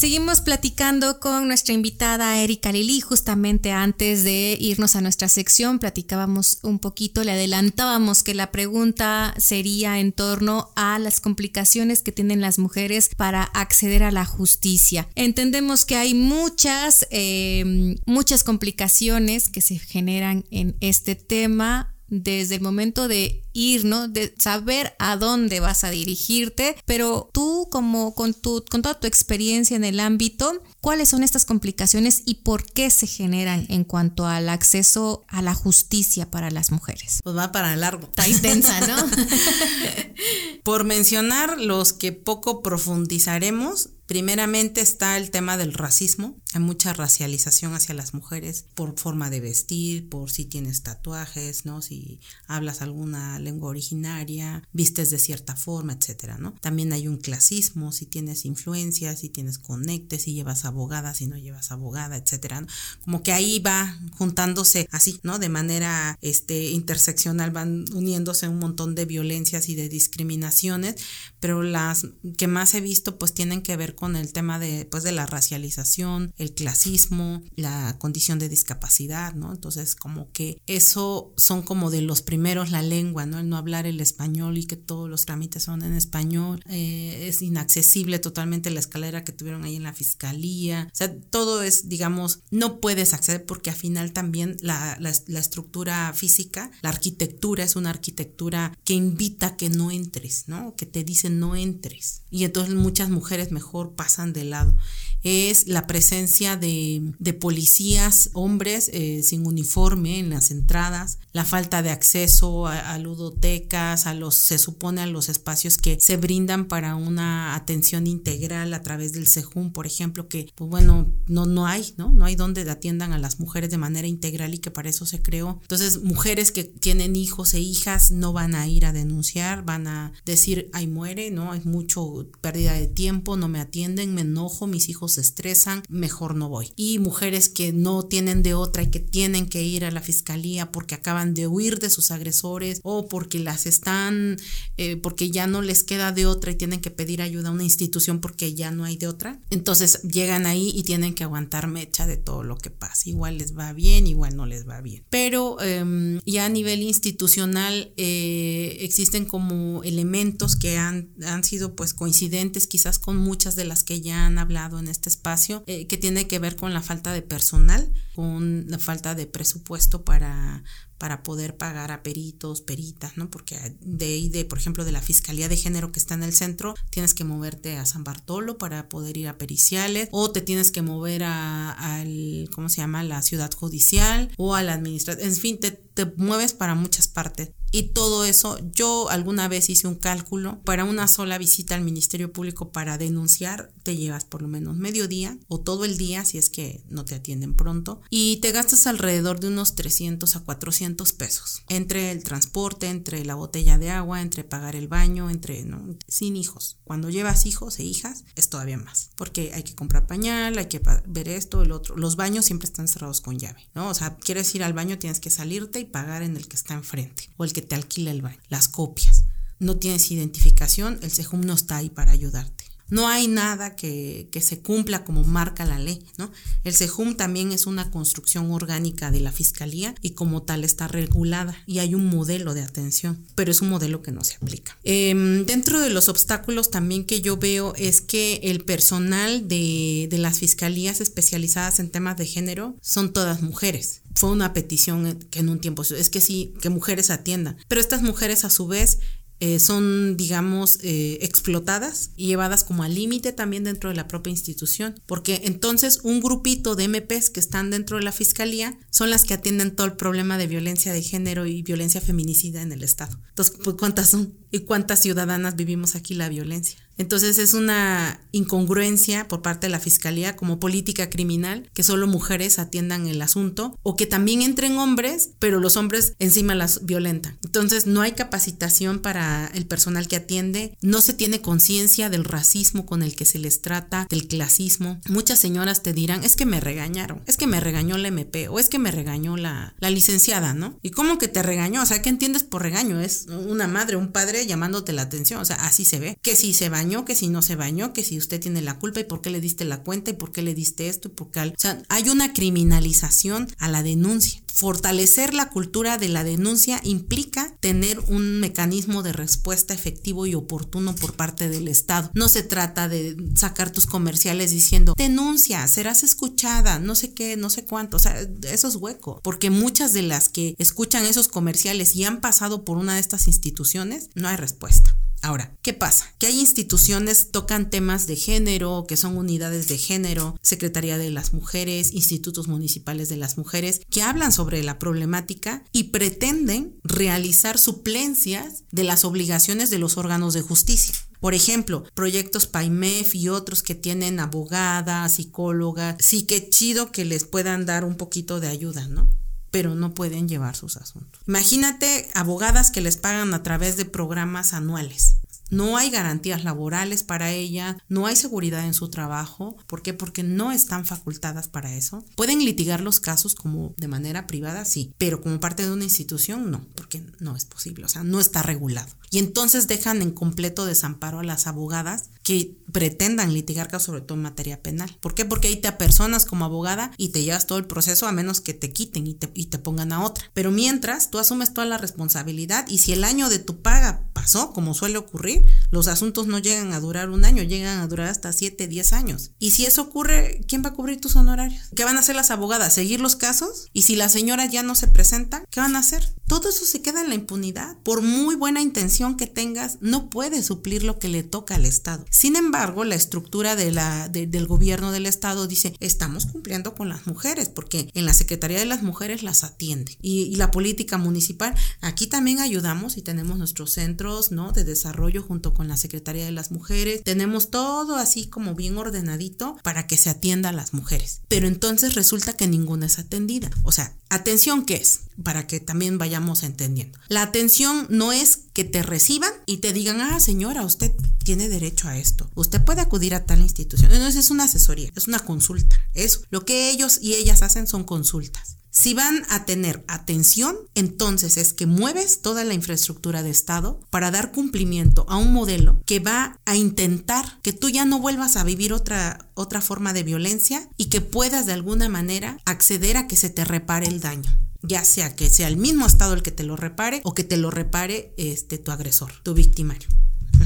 G: Seguimos platicando con nuestra invitada Erika Lili. Justamente antes de irnos a nuestra sección, platicábamos un poquito, le adelantábamos que la pregunta sería en torno a las complicaciones que tienen las mujeres para acceder a la justicia. Entendemos que hay muchas, eh, muchas complicaciones que se generan en este tema desde el momento de ir, ¿no? De saber a dónde vas a dirigirte, pero tú como con tu con toda tu experiencia en el ámbito, ¿cuáles son estas complicaciones y por qué se generan en cuanto al acceso a la justicia para las mujeres?
H: Pues va para largo.
G: Está intensa, ¿no? <laughs>
H: por mencionar los que poco profundizaremos, Primeramente está el tema del racismo. Hay mucha racialización hacia las mujeres por forma de vestir, por si tienes tatuajes, ¿no? Si hablas alguna lengua originaria, vistes de cierta forma, etcétera, ¿no? También hay un clasismo, si tienes influencia, si tienes conectes, si llevas abogada, si no llevas abogada, etcétera. Como que ahí va juntándose así, ¿no? De manera este interseccional van uniéndose un montón de violencias y de discriminaciones, pero las que más he visto pues tienen que ver con el tema de, pues, de la racialización, el clasismo, la condición de discapacidad, ¿no? Entonces, como que eso son como de los primeros la lengua, ¿no? El no hablar el español y que todos los trámites son en español, eh, es inaccesible totalmente la escalera que tuvieron ahí en la fiscalía, o sea, todo es, digamos, no puedes acceder porque al final también la, la, la estructura física, la arquitectura es una arquitectura que invita a que no entres, ¿no? Que te dice no entres. Y entonces muchas mujeres mejor pasan de lado. Es la presencia de, policías, hombres eh, sin uniforme en las entradas, la falta de acceso a, ludotecas, a los, se supone a los espacios que se brindan para una atención integral a través del CEJUM, por ejemplo, que pues bueno, no, no hay, ¿no? No hay donde atiendan a las mujeres de manera integral y que para eso se creó. Entonces, mujeres que tienen hijos e hijas no van a ir a denunciar, van a decir, ay, muere, ¿no? Es mucho pérdida de tiempo, no me atienden, me enojo, mis hijos se estresan, mejor no voy. Y mujeres que no tienen de otra y que tienen que ir a la fiscalía porque acaban de huir de sus agresores o porque las están, eh, porque ya no les queda de otra y tienen que pedir ayuda a una institución porque ya no hay de otra. Entonces llegan ahí y tienen que aguantar mecha de todo lo que pasa. Igual les va bien, igual no les va bien. Pero em, ya a nivel institucional eh, existen como elementos que han, han sido pues coincidentes quizás con muchas de las que ya han hablado en este espacio eh, que tiene que ver con la falta de personal, con la falta de presupuesto para, para poder pagar a peritos, peritas, ¿no? Porque de de, por ejemplo, de la Fiscalía de Género que está en el centro, tienes que moverte a San Bartolo para poder ir a periciales, o te tienes que mover a, ¿cómo se llama?, la ciudad judicial o a la administración, en fin, te, te mueves para muchas partes. Y todo eso, yo alguna vez hice un cálculo, para una sola visita al Ministerio Público para denunciar, te llevas por lo menos medio día o todo el día si es que no te atienden pronto, y te gastas alrededor de unos 300 a 400 pesos, entre el transporte, entre la botella de agua, entre pagar el baño, entre, ¿no? Sin hijos. Cuando llevas hijos e hijas, es todavía más, porque hay que comprar pañal, hay que ver esto, el otro. Los baños siempre están cerrados con llave, ¿no? O sea, quieres ir al baño, tienes que salirte y pagar en el que está enfrente, o el que te alquila el baño, las copias. No tienes identificación, el SEJUM no está ahí para ayudarte. No hay nada que, se cumpla como marca la ley, ¿no? El SEJUM también es una construcción orgánica de la Fiscalía y como tal está regulada y hay un modelo de atención, pero es un modelo que no se aplica. Em, dentro de los obstáculos también que yo veo es que el personal de, de las fiscalías especializadas en temas de género son todas mujeres fue una petición que en un tiempo es que sí, que mujeres atiendan. Pero estas mujeres a su vez eh, son, digamos, eh, explotadas y llevadas como al límite también dentro de la propia institución, porque entonces un grupito de MPs que están dentro de la fiscalía son las que atienden todo el problema de violencia de género y violencia feminicida en el Estado. Entonces, pues, ¿cuántas son? ¿Y cuántas ciudadanas vivimos aquí la violencia? Entonces es una incongruencia por parte de la Fiscalía como política criminal que solo mujeres atiendan el asunto o que también entren hombres, pero los hombres encima las violentan. Entonces no hay capacitación para el personal que atiende, no se tiene conciencia del racismo con el que se les trata, del clasismo. Muchas señoras te dirán, es que me regañaron, es que me regañó la MP o es que me regañó la, la licenciada, ¿no? ¿Y cómo que te regañó? O sea, ¿qué entiendes por regaño? Es una madre, un padre llamándote la atención, o sea, así se ve. Que si se bañó que si no se bañó, que si usted tiene la culpa y por qué le diste la cuenta y por qué le diste esto y por qué... O sea, hay una criminalización a la denuncia. Fortalecer la cultura de la denuncia implica tener un mecanismo de respuesta efectivo y oportuno por parte del Estado. No se trata de sacar tus comerciales diciendo denuncia, serás escuchada, no sé qué, no sé cuánto. O sea, eso es hueco, porque muchas de las que escuchan esos comerciales y han pasado por una de estas instituciones, no hay respuesta. Ahora, ¿qué pasa? Que hay instituciones tocan temas de género, que son unidades de género, Secretaría de las Mujeres, institutos municipales de las mujeres, que hablan sobre la problemática y pretenden realizar suplencias de las obligaciones de los órganos de justicia. Por ejemplo, proyectos PAIMEF y otros que tienen abogadas, psicólogas, sí que chido que les puedan dar un poquito de ayuda, ¿no? Pero no pueden llevar sus asuntos. Imagínate abogadas que les pagan a través de programas anuales. No hay garantías laborales para ella, no hay seguridad en su trabajo. ¿Por qué? Porque no están facultadas para eso. Pueden litigar los casos como de manera privada, sí, pero como parte de una institución, no, porque no es posible, o sea, no está regulado. Y entonces dejan en completo desamparo a las abogadas que pretendan litigar casos sobre todo en materia penal. ¿Por qué? Porque ahí te apersonas como abogada y te llevas todo el proceso a menos que te quiten y te, y te pongan a otra. Pero mientras tú asumes toda la responsabilidad y si el año de tu paga pasó, como suele ocurrir, los asuntos no llegan a durar un año, llegan a durar hasta 7, 10 años. Y si eso ocurre, ¿quién va a cubrir tus honorarios? ¿Qué van a hacer las abogadas? ¿Seguir los casos? Y si la señora ya no se presenta, ¿qué van a hacer? Todo eso se queda en la impunidad. Por muy buena intención que tengas, no puede suplir lo que le toca al Estado. Sin embargo, la estructura del gobierno del Estado dice, estamos cumpliendo con las mujeres, porque en la Secretaría de las Mujeres las atiende. Y, la política municipal, aquí también ayudamos y tenemos nuestros centros ¿no? de desarrollo junto con la Secretaría de las Mujeres. Tenemos todo así como bien ordenadito para que se atienda a las mujeres. Pero entonces resulta que ninguna es atendida. O sea, atención, ¿qué es? Para que también vayamos entendiendo. La atención no es que te reciban y te digan, ah, señora, usted tiene derecho a esto. Usted puede acudir a tal institución. Entonces es una asesoría, es una consulta. Eso. Lo que ellos y ellas hacen son consultas. Si van a tener atención, entonces es que mueves toda la infraestructura de Estado para dar cumplimiento a un modelo que va a intentar que tú ya no vuelvas a vivir otra, otra forma de violencia y que puedas de alguna manera acceder a que se te repare el daño ya sea que sea el mismo estado el que te lo repare o que te lo repare este tu agresor, tu victimario.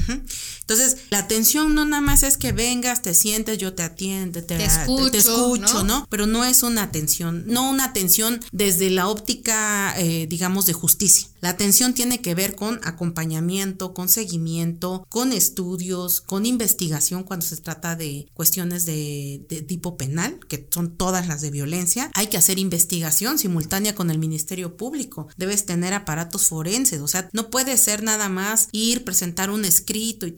H: Entonces, la atención no nada más es que vengas, te sientes, yo te atiendo, te, escucho, ¿no? Pero no es una atención, no una atención desde la óptica, eh, digamos, de justicia. La atención tiene que ver con acompañamiento, con seguimiento, con estudios, con investigación cuando se trata de cuestiones de, de tipo penal, que son todas las de violencia. Hay que hacer investigación simultánea con el Ministerio Público. Debes tener aparatos forenses, o sea, no puede ser nada más ir, presentar un escrito,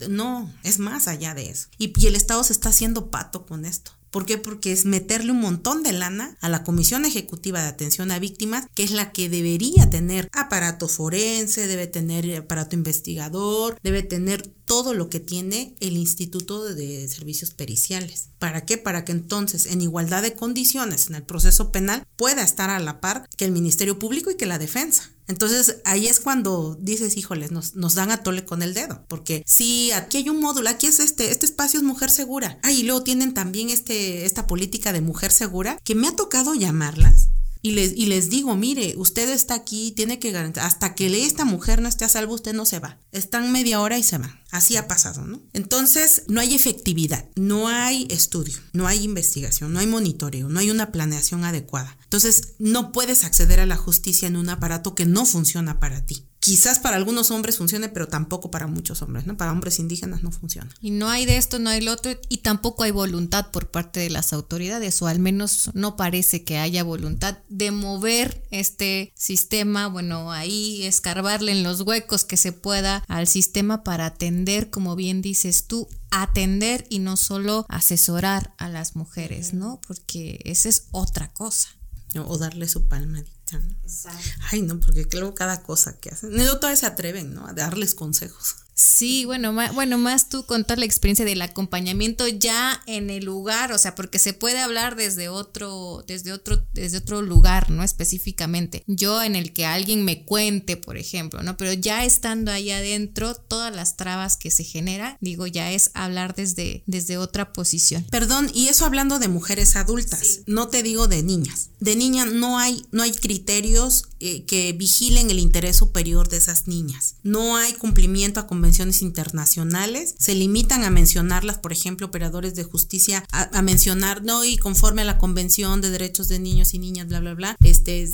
H: no, es más allá de eso. Y, y el Estado se está haciendo pato con esto. ¿Por qué? Porque es meterle un montón de lana a la Comisión Ejecutiva de Atención a Víctimas, que es la que debería tener aparato forense, debe tener aparato investigador, debe tener todo lo que tiene el Instituto de Servicios Periciales. ¿Para qué? Para que entonces, en igualdad de condiciones en el proceso penal, pueda estar a la par que el Ministerio Público y que la defensa. Entonces ahí es cuando dices, híjoles, nos, nos dan a tole con el dedo, porque si aquí hay un módulo, aquí es este, este espacio es mujer segura. Ah, y luego tienen también este, esta política de mujer segura que me ha tocado llamarlas y les, y les digo, mire, usted está aquí, tiene que garantizar, hasta que esta mujer no esté a salvo, usted no se va. Están media hora y se van. Así ha pasado, ¿no? Entonces, no hay efectividad, no hay estudio, no hay investigación, no hay monitoreo, no hay una planeación adecuada. Entonces, no puedes acceder a la justicia en un aparato que no funciona para ti quizás para algunos hombres funcione, pero tampoco para muchos hombres, ¿no? Para hombres indígenas no funciona.
G: Y no hay de esto, no hay lo otro, y tampoco hay voluntad por parte de las autoridades, o al menos no parece que haya voluntad de mover este sistema, bueno, ahí escarbarle en los huecos que se pueda al sistema para atender, como bien dices tú, atender y no solo asesorar a las mujeres, ¿no? Porque esa es otra cosa.
H: O darle su palmadita. Ay, no, porque luego cada cosa que hacen, no todas se atreven, ¿no? A darles consejos.
G: Sí, bueno, más, bueno, más tú contar la experiencia del acompañamiento ya en el lugar, o sea, porque se puede hablar desde otro, desde otro, desde otro lugar, ¿no? Específicamente. Yo en el que alguien me cuente, por ejemplo, ¿no? Pero ya estando ahí adentro, todas las trabas que se generan, digo, ya es hablar desde, desde otra posición.
H: Perdón, y eso hablando de mujeres adultas, no te digo de niñas. De niña no hay, no hay criterios eh, que vigilen el interés superior de esas niñas. No hay cumplimiento a convenciones internacionales, se limitan a mencionarlas, por ejemplo, operadores de justicia, a, mencionar, no, y conforme a la Convención de Derechos de Niños y Niñas, bla, bla, bla, este,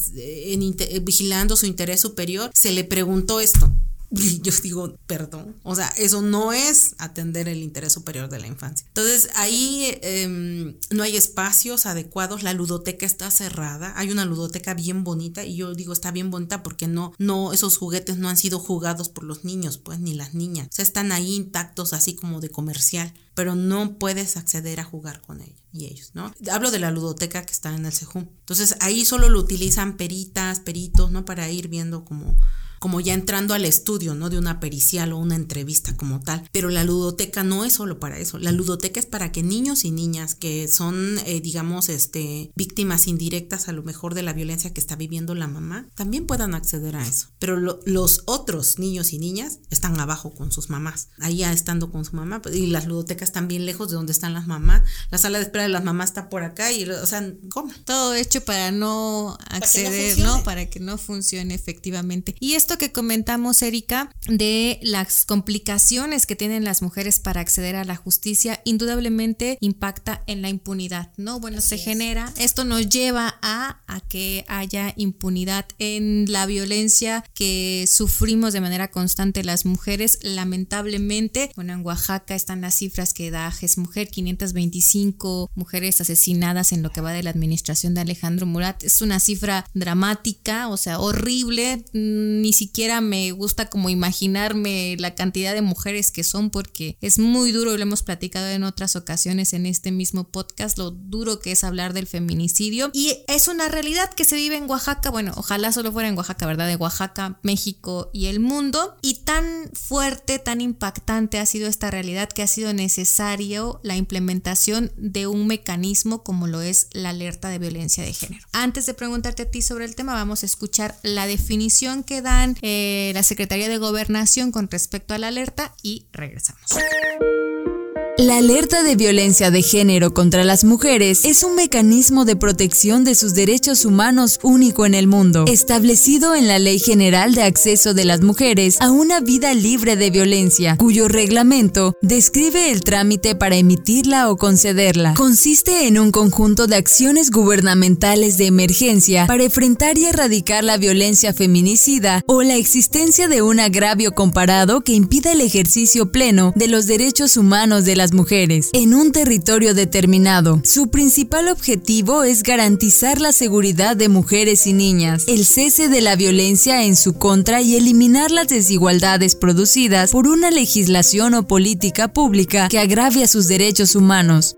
H: en, vigilando su interés superior, se le preguntó esto. Yo digo, perdón, o sea, eso no es atender el interés superior de la infancia. Entonces, ahí em, no hay espacios adecuados, la ludoteca está cerrada, hay una ludoteca bien bonita y yo digo, está bien bonita porque no, no, esos juguetes no han sido jugados por los niños, pues, ni las niñas. O sea, están ahí intactos, así como de comercial, pero no puedes acceder a jugar con ellos y ellos, ¿no? Hablo de la ludoteca que está en el Sejum. Entonces, ahí solo lo utilizan peritas, peritos, ¿no? Para ir viendo como como ya entrando al estudio, ¿no? De una pericial o una entrevista como tal. Pero la ludoteca no es solo para eso. La ludoteca es para que niños y niñas que son, eh, digamos, este, víctimas indirectas a lo mejor de la violencia que está viviendo la mamá, también puedan acceder a eso. Pero los otros niños y niñas están abajo con sus mamás, ahí ya estando con su mamá, pues, y las ludotecas están bien lejos de donde están las mamás. La sala de espera de las mamás está por acá y, o sea, ¿cómo?
G: Todo hecho para no acceder, ¿no? Para que no funcione efectivamente. Y esto que comentamos, Erika, de las complicaciones que tienen las mujeres para acceder a la justicia, indudablemente impacta en la impunidad, ¿no? Bueno, se genera, esto nos lleva a, a que haya impunidad en la violencia que sufrimos de manera constante las mujeres, lamentablemente. Bueno, en Oaxaca están las cifras que da GES Mujer, 525 mujeres asesinadas en lo que va de la administración de Alejandro Murat. Es una cifra dramática, o sea, horrible, ni siquiera me gusta como imaginarme la cantidad de mujeres que son porque es muy duro, lo hemos platicado en otras ocasiones en este mismo podcast, lo duro que es hablar del feminicidio y es una realidad que se vive en Oaxaca, bueno, ojalá solo fuera en Oaxaca, ¿verdad? De Oaxaca, México y el mundo y tan fuerte, tan impactante ha sido esta realidad que ha sido necesario la implementación de un mecanismo como lo es la alerta de violencia de género. Antes de preguntarte a ti sobre el tema, vamos a escuchar la definición que eh, la Secretaría de Gobernación con respecto a la alerta y regresamos.
F: La alerta de violencia de género contra las mujeres es un mecanismo de protección de sus derechos humanos único en el mundo, establecido en la Ley General de Acceso de las Mujeres a una vida libre de violencia, cuyo reglamento describe el trámite para emitirla o concederla. Consiste en un conjunto de acciones gubernamentales de emergencia para enfrentar y erradicar la violencia feminicida o la existencia de un agravio comparado que impida el ejercicio pleno de los derechos humanos de la mujeres en un territorio determinado. Su principal objetivo es garantizar la seguridad de mujeres y niñas, el cese de la violencia en su contra y eliminar las desigualdades producidas por una legislación o política pública que agravia sus derechos humanos.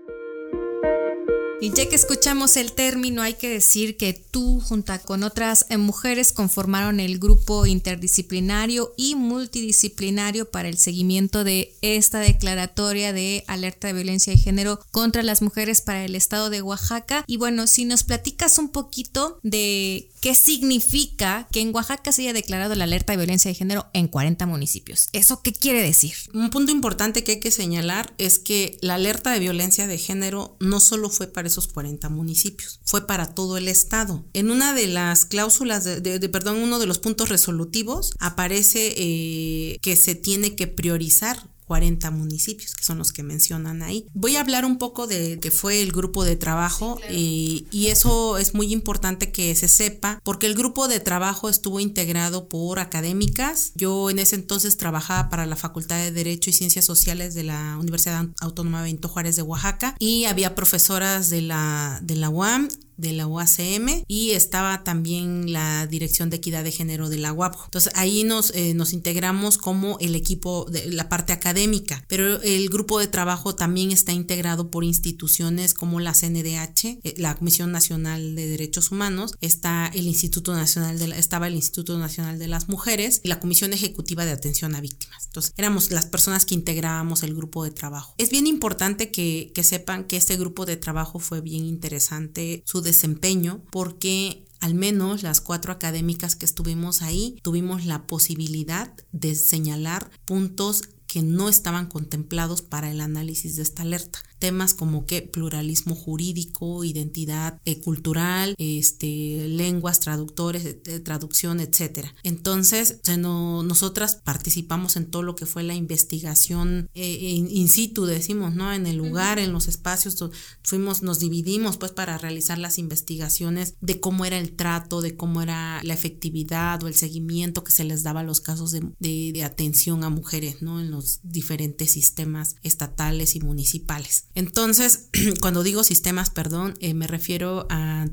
G: Y ya que escuchamos el término, hay que decir que tú, junto con otras eh, mujeres, conformaron el grupo interdisciplinario y multidisciplinario para el seguimiento de esta declaratoria de alerta de violencia de género contra las mujeres para el estado de Oaxaca. Y bueno, si nos platicas un poquito de qué significa que en Oaxaca se haya declarado la alerta de violencia de género en 40 municipios. ¿Eso qué quiere decir?
H: Un punto importante que hay que señalar es que la alerta de violencia de género no solo fue para esos 40 municipios, fue para todo el estado. En una de las cláusulas, de, perdón, uno de los puntos resolutivos aparece eh, que se tiene que priorizar 40 municipios, que son los que mencionan ahí. Voy a hablar un poco de que fue el grupo de trabajo y, y eso es muy importante que se sepa porque el grupo de trabajo estuvo integrado por académicas. Yo en ese entonces trabajaba para la Facultad de Derecho y Ciencias Sociales de la Universidad Autónoma Benito Juárez de Oaxaca y había profesoras de la, de la UAM de la UACM y estaba también la Dirección de Equidad de Género de la UAPJO. Entonces ahí nos, eh, nos integramos como el equipo de la parte académica, pero el grupo de trabajo también está integrado por instituciones como la CNDH, eh, la Comisión Nacional de Derechos Humanos, está el Instituto Nacional de estaba el Instituto Nacional de las Mujeres y la Comisión Ejecutiva de Atención a Víctimas. Entonces éramos las personas que integrábamos el grupo de trabajo. Es bien importante que, que sepan que este grupo de trabajo fue bien interesante, desempeño porque al menos las cuatro académicas que estuvimos ahí tuvimos la posibilidad de señalar puntos que no estaban contemplados para el análisis de esta alerta temas como que pluralismo jurídico, identidad eh, cultural, este, lenguas, traductores, eh, traducción, etcétera. Entonces, nosotras participamos en todo lo que fue la investigación eh, in, situ, decimos, ¿no? En el lugar, en los espacios, fuimos, nos dividimos pues para realizar las investigaciones de cómo era el trato, de cómo era la efectividad o el seguimiento que se les daba a los casos de, de atención a mujeres, ¿no? En los diferentes sistemas estatales y municipales. Entonces, <clears throat> cuando digo sistemas, perdón, eh, me refiero a,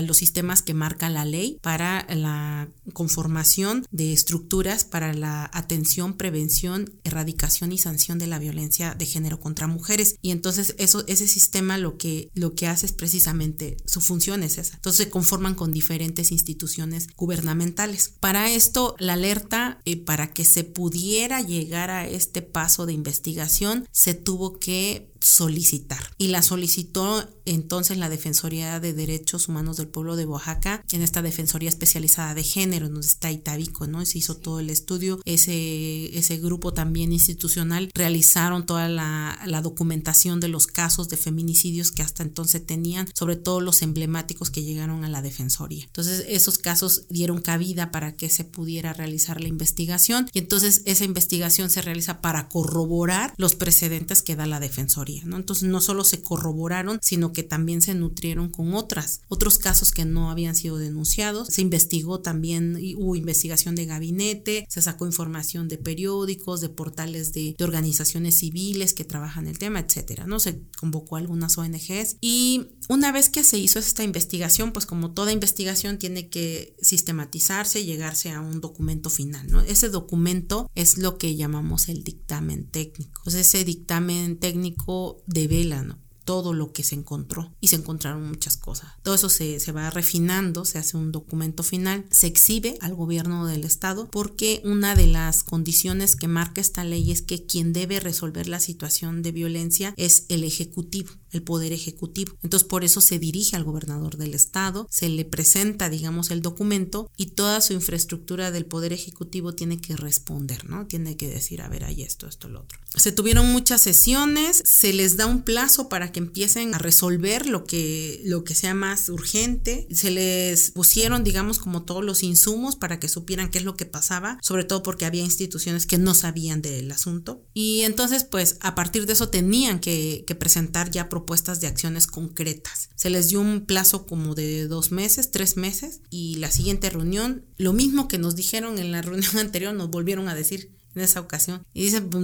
H: los sistemas que marca la ley para la conformación de estructuras para la atención, prevención, erradicación y sanción de la violencia de género contra mujeres. Y entonces ese sistema lo que, lo que hace es precisamente, su función es esa. Entonces se conforman con diferentes instituciones gubernamentales. Para esto, la alerta, eh, para que se pudiera llegar a este paso de investigación, se tuvo que solicitar. Y la solicitó entonces la Defensoría de Derechos Humanos del Pueblo de Oaxaca, en esta Defensoría Especializada de Género, donde está Itabico, ¿no? Se hizo todo el estudio. Ese, ese grupo también institucional realizaron toda la, la documentación de los casos de feminicidios que hasta entonces tenían, sobre todo los emblemáticos que llegaron a la Defensoría. Entonces, esos casos dieron cabida para que se pudiera realizar la investigación y entonces esa investigación se realiza para corroborar los precedentes que da la Defensoría. Entonces no solo se corroboraron, sino que también se nutrieron con otras, otros casos que no habían sido denunciados. Se investigó también, hubo investigación de gabinete, se sacó información de periódicos, de portales de, organizaciones civiles que trabajan el tema, etcétera, ¿no? Se convocó a algunas ONGs y una vez que se hizo esta investigación, pues como toda investigación tiene que sistematizarse, llegarse a un documento final, ¿no? Ese documento es lo que llamamos el dictamen técnico. Ese dictamen técnico de vela, todo lo que se encontró y se encontraron muchas cosas. Todo eso se, se, va refinando, se hace un documento final, se exhibe al gobierno del estado porque una de las condiciones que marca esta ley es que quien debe resolver la situación de violencia es el ejecutivo el poder ejecutivo. Entonces por eso se dirige al gobernador del estado, se le presenta, digamos, el documento y toda su infraestructura del poder ejecutivo tiene que responder, ¿no? Tiene que decir, a ver, hay esto, esto, lo otro. Se tuvieron muchas sesiones, se les da un plazo para que empiecen a resolver lo que, lo que sea más urgente, se les pusieron, digamos, como todos los insumos para que supieran qué es lo que pasaba, sobre todo porque había instituciones que no sabían del asunto. Y entonces, pues, a partir de eso tenían que, que presentar ya propuestas de acciones concretas. Se les dio un plazo como de dos meses, tres meses, y la siguiente reunión, lo mismo que nos dijeron en la reunión <laughs> anterior, nos volvieron a decir en esa ocasión. Y dicen, pues,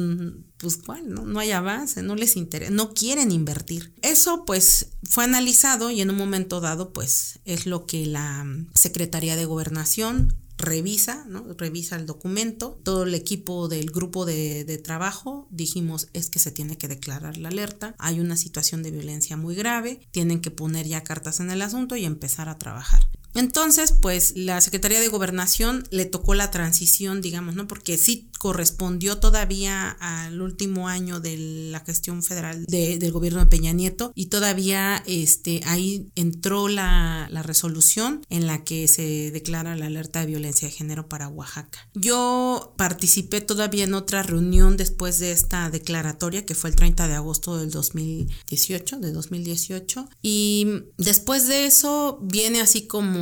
H: pues cuál, no, no hay avance, no les interesa, no quieren invertir. Eso pues fue analizado y en un momento dado pues es lo que la Secretaría de Gobernación revisa, ¿no? Revisa el documento. Todo el equipo del grupo de, de, trabajo dijimos es que se tiene que declarar la alerta. Hay una situación de violencia muy grave. Tienen que poner ya cartas en el asunto y empezar a trabajar. Entonces, pues la Secretaría de Gobernación le tocó la transición, digamos, ¿no? Porque sí correspondió todavía al último año de la gestión federal del gobierno de Peña Nieto y todavía este, ahí entró la, la resolución en la que se declara la alerta de violencia de género para Oaxaca. Yo participé todavía en otra reunión después de esta declaratoria que fue el 30 de agosto del 2018, de 2018 y después de eso viene así como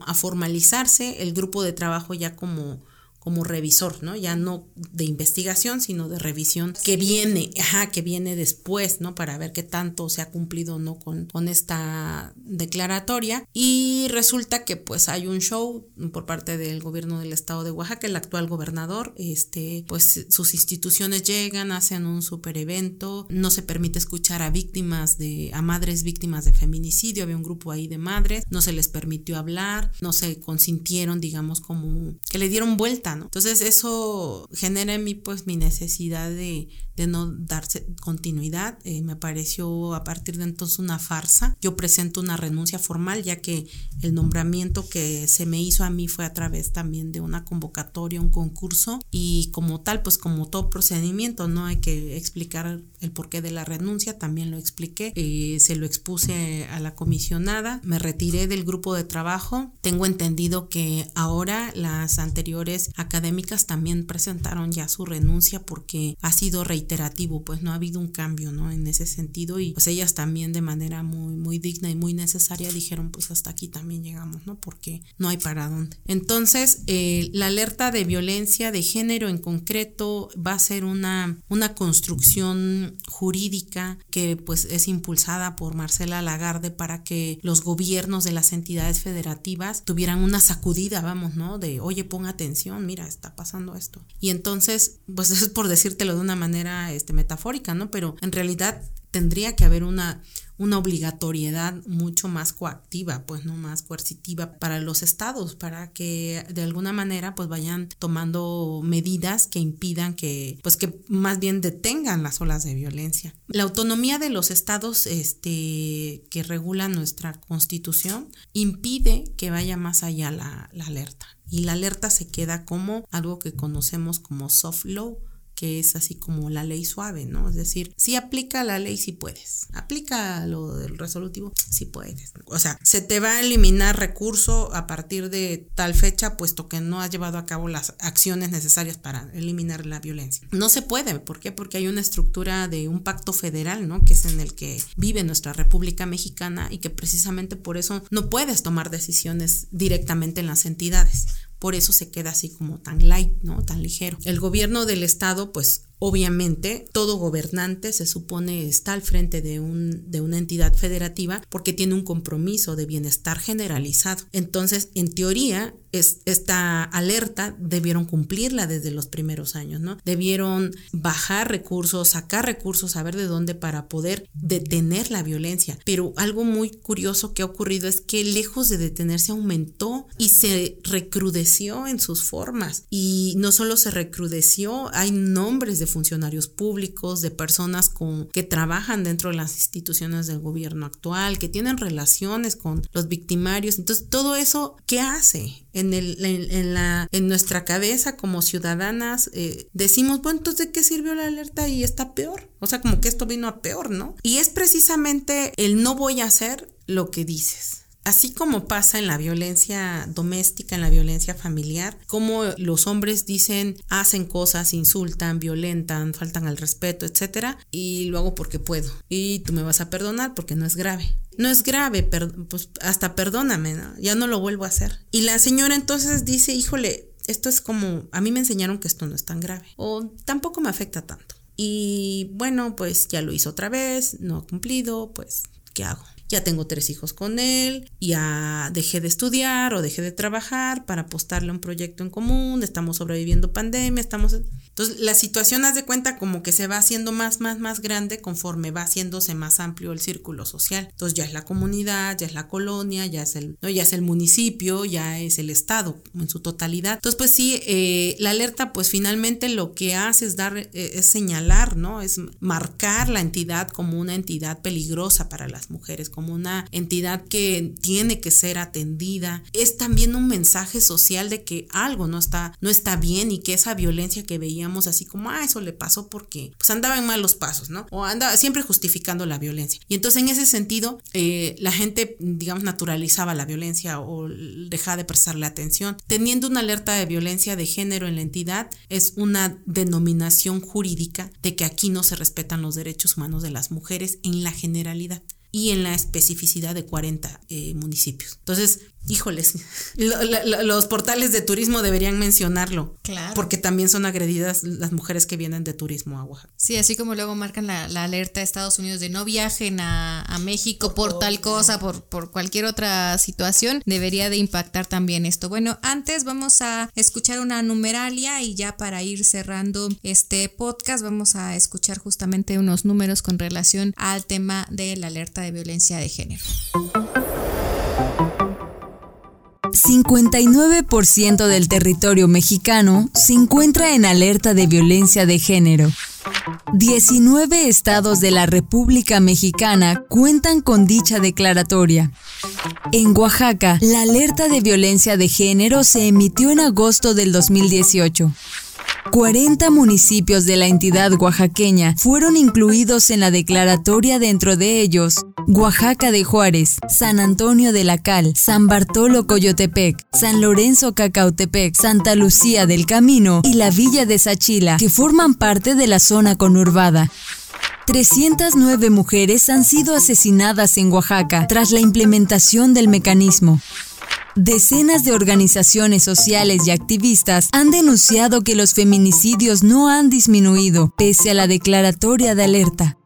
H: a formalizarse el grupo de trabajo ya como como revisor, ¿no? Ya no de investigación, sino de revisión que viene, ajá, que viene después, ¿no? Para ver qué tanto se ha cumplido o no con, con esta declaratoria. Y resulta que pues hay un show por parte del gobierno del estado de Oaxaca, el actual gobernador, este, pues sus instituciones llegan, hacen un super evento, no se permite escuchar a víctimas de, a madres víctimas de feminicidio, había un grupo ahí de madres, no se les permitió hablar, no se consintieron, digamos, como que le dieron vuelta, Entonces eso genera en mí pues mi necesidad de, de no darse continuidad. Eh, me pareció a partir de entonces una farsa. Yo presento una renuncia formal ya que el nombramiento que se me hizo a mí fue a través también de una convocatoria, un concurso y como tal, pues como todo procedimiento, no hay que explicar el porqué de la renuncia, también lo expliqué, eh, se lo expuse a la comisionada, me retiré del grupo de trabajo, tengo entendido que ahora las anteriores académicas también presentaron ya su renuncia porque ha sido reiterado reiterativo, pues no ha habido un cambio, ¿no? En ese sentido y pues ellas también de manera muy, muy digna y muy necesaria dijeron pues hasta aquí también llegamos, ¿no? Porque no hay para dónde. Entonces, eh, la alerta de violencia de género en concreto va a ser una, una construcción jurídica que pues es impulsada por Marcela Lagarde para que los gobiernos de las entidades federativas tuvieran una sacudida, vamos, ¿no? De, oye, pon atención, mira, está pasando esto. Y entonces, pues <laughs> es por decírtelo de una manera este, metafórica, ¿no? Pero en realidad tendría que haber una, una obligatoriedad mucho más coactiva, pues no más coercitiva para los estados, para que de alguna manera pues vayan tomando medidas que impidan que, pues que más bien detengan las olas de violencia. La autonomía de los estados este, que regula nuestra constitución impide que vaya más allá la, la alerta. Y la alerta se queda como algo que conocemos como soft law, que es así como la ley suave, ¿no? Es decir, si aplica la ley, si puedes. Aplica lo del resolutivo, si puedes. O sea, se te va a eliminar recurso a partir de tal fecha, puesto que no has llevado a cabo las acciones necesarias para eliminar la violencia. No se puede, ¿por qué? Porque hay una estructura de un pacto federal, ¿no? Que es en el que vive nuestra República Mexicana y que precisamente por eso no puedes tomar decisiones directamente en las entidades por eso se queda así como tan light, ¿no? Tan ligero. El gobierno del estado, pues Obviamente, todo gobernante se supone está al frente de, un, de una entidad federativa porque tiene un compromiso de bienestar generalizado. Entonces, en teoría, es, esta alerta debieron cumplirla desde los primeros años, ¿no? Debieron bajar recursos, sacar recursos, saber de dónde para poder detener la violencia. Pero algo muy curioso que ha ocurrido es que lejos de detenerse aumentó y se recrudeció en sus formas. Y no solo se recrudeció, hay nombres de funcionarios públicos, de personas con, que trabajan dentro de las instituciones del gobierno actual, que tienen relaciones con los victimarios. Entonces, todo eso, ¿qué hace? En, el, en, la, en nuestra cabeza como ciudadanas eh, decimos, bueno, entonces ¿de qué sirvió la alerta? Y está peor. O sea, como que esto vino a peor, ¿no? Y es precisamente el no voy a hacer lo que dices. Así como pasa en la violencia doméstica, en la violencia familiar, como los hombres dicen, hacen cosas, insultan, violentan, faltan al respeto, etcétera, y lo hago porque puedo. Y tú me vas a perdonar porque no es grave. No es grave, pues hasta perdóname, ya no lo vuelvo a hacer. Y la señora entonces dice, híjole, esto es como, a mí me enseñaron que esto no es tan grave, o tampoco me afecta tanto. Y bueno, pues ya lo hizo otra vez, no ha cumplido, pues, ¿qué hago? Ya tengo tres hijos con él, ya dejé de estudiar o dejé de trabajar para apostarle a un proyecto en común, estamos sobreviviendo pandemia, estamos... Entonces la situación, haz de cuenta, como que se va haciendo más, más, más grande conforme va haciéndose más amplio el círculo social. Entonces ya es la comunidad, ya es la colonia, ya es el, ¿no? ya es el municipio, ya es el estado en su totalidad. Entonces pues sí, eh, la alerta pues finalmente lo que hace es dar, eh, es señalar, ¿no? Es marcar la entidad como una entidad peligrosa para las mujeres, una entidad que tiene que ser atendida. Es también un mensaje social de que algo no está, no está bien y que esa violencia que veíamos así como, ah, eso le pasó porque pues andaba en malos pasos, ¿no? O andaba siempre justificando la violencia. Y entonces en ese sentido, eh, la gente, digamos, naturalizaba la violencia o dejaba de prestarle atención. Teniendo una alerta de violencia de género en la entidad, es una denominación jurídica de que aquí no se respetan los derechos humanos de las mujeres en la generalidad y en la especificidad de 40 eh, municipios. Entonces, híjoles, los portales de turismo deberían mencionarlo.
G: Claro.
H: Porque también son agredidas las mujeres que vienen de turismo a Oaxaca.
G: Sí, así como luego marcan la, alerta de Estados Unidos de no viajen a, México por, tal cosa, por, por cualquier otra situación, debería de impactar también esto. Bueno, antes vamos a escuchar una numeralia y ya para ir cerrando este podcast vamos a escuchar justamente unos números con relación al tema de la alerta de violencia de género.
F: 59% del territorio mexicano se encuentra en alerta de violencia de género. 19 estados de la República Mexicana cuentan con dicha declaratoria. En Oaxaca, la alerta de violencia de género se emitió en agosto del 2018. 40 municipios de la entidad oaxaqueña fueron incluidos en la declaratoria dentro de ellos Oaxaca de Juárez, San Antonio de la Cal, San Bartolo Coyotepec, San Lorenzo Cacautepec, Santa Lucía del Camino y la Villa de Sachila, que forman parte de la zona conurbada. 309 mujeres han sido asesinadas en Oaxaca tras la implementación del mecanismo. Decenas de organizaciones sociales y activistas han denunciado que los feminicidios no han disminuido pese a la declaratoria de alerta.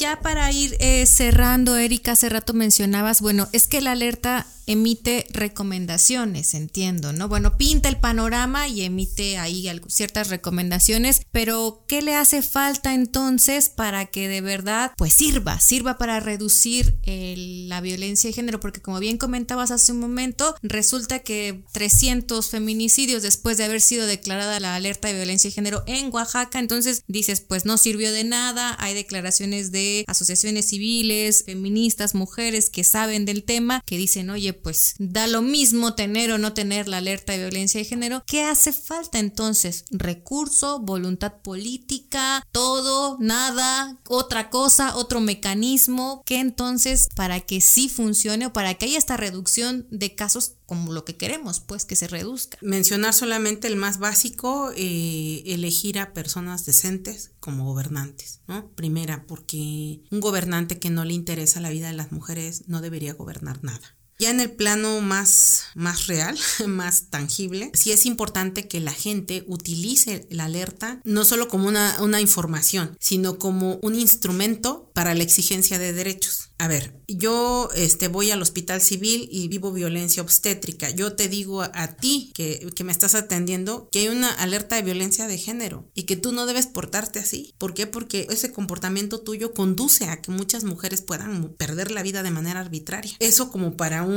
G: Ya para ir eh, cerrando, Erika, hace rato mencionabas, bueno, es que la alerta emite recomendaciones, entiendo, ¿no? Bueno, pinta el panorama y emite ahí ciertas recomendaciones, pero ¿qué le hace falta entonces para que de verdad pues sirva, sirva para reducir la violencia de género? Porque como bien comentabas hace un momento, resulta que 300 feminicidios después de haber sido declarada la alerta de violencia de género en Oaxaca, entonces dices pues no sirvió de nada, hay declaraciones de asociaciones civiles, feministas, mujeres que saben del tema, que dicen, oye, pues da lo mismo tener o no tener la alerta de violencia de género. ¿Qué hace falta entonces? Recurso, voluntad política, todo, nada, otra cosa, otro mecanismo. ¿Qué entonces para que sí funcione o para que haya esta reducción de casos como lo que queremos, pues que se reduzca.
H: Mencionar solamente el más básico, eh, elegir a personas decentes como gobernantes, ¿no? Primera, porque un gobernante que no le interesa la vida de las mujeres no debería gobernar nada. Ya en el plano más, más real, <laughs> más tangible, sí es importante que la gente utilice la alerta no solo como una, una información, sino como un instrumento para la exigencia de derechos. A ver, yo este, voy al hospital civil y vivo violencia obstétrica. Yo te digo a, ti que, que, me estás atendiendo que hay una alerta de violencia de género y que tú no debes portarte así. ¿Por qué? Porque ese comportamiento tuyo conduce a que muchas mujeres puedan perder la vida de manera arbitraria. Eso como para un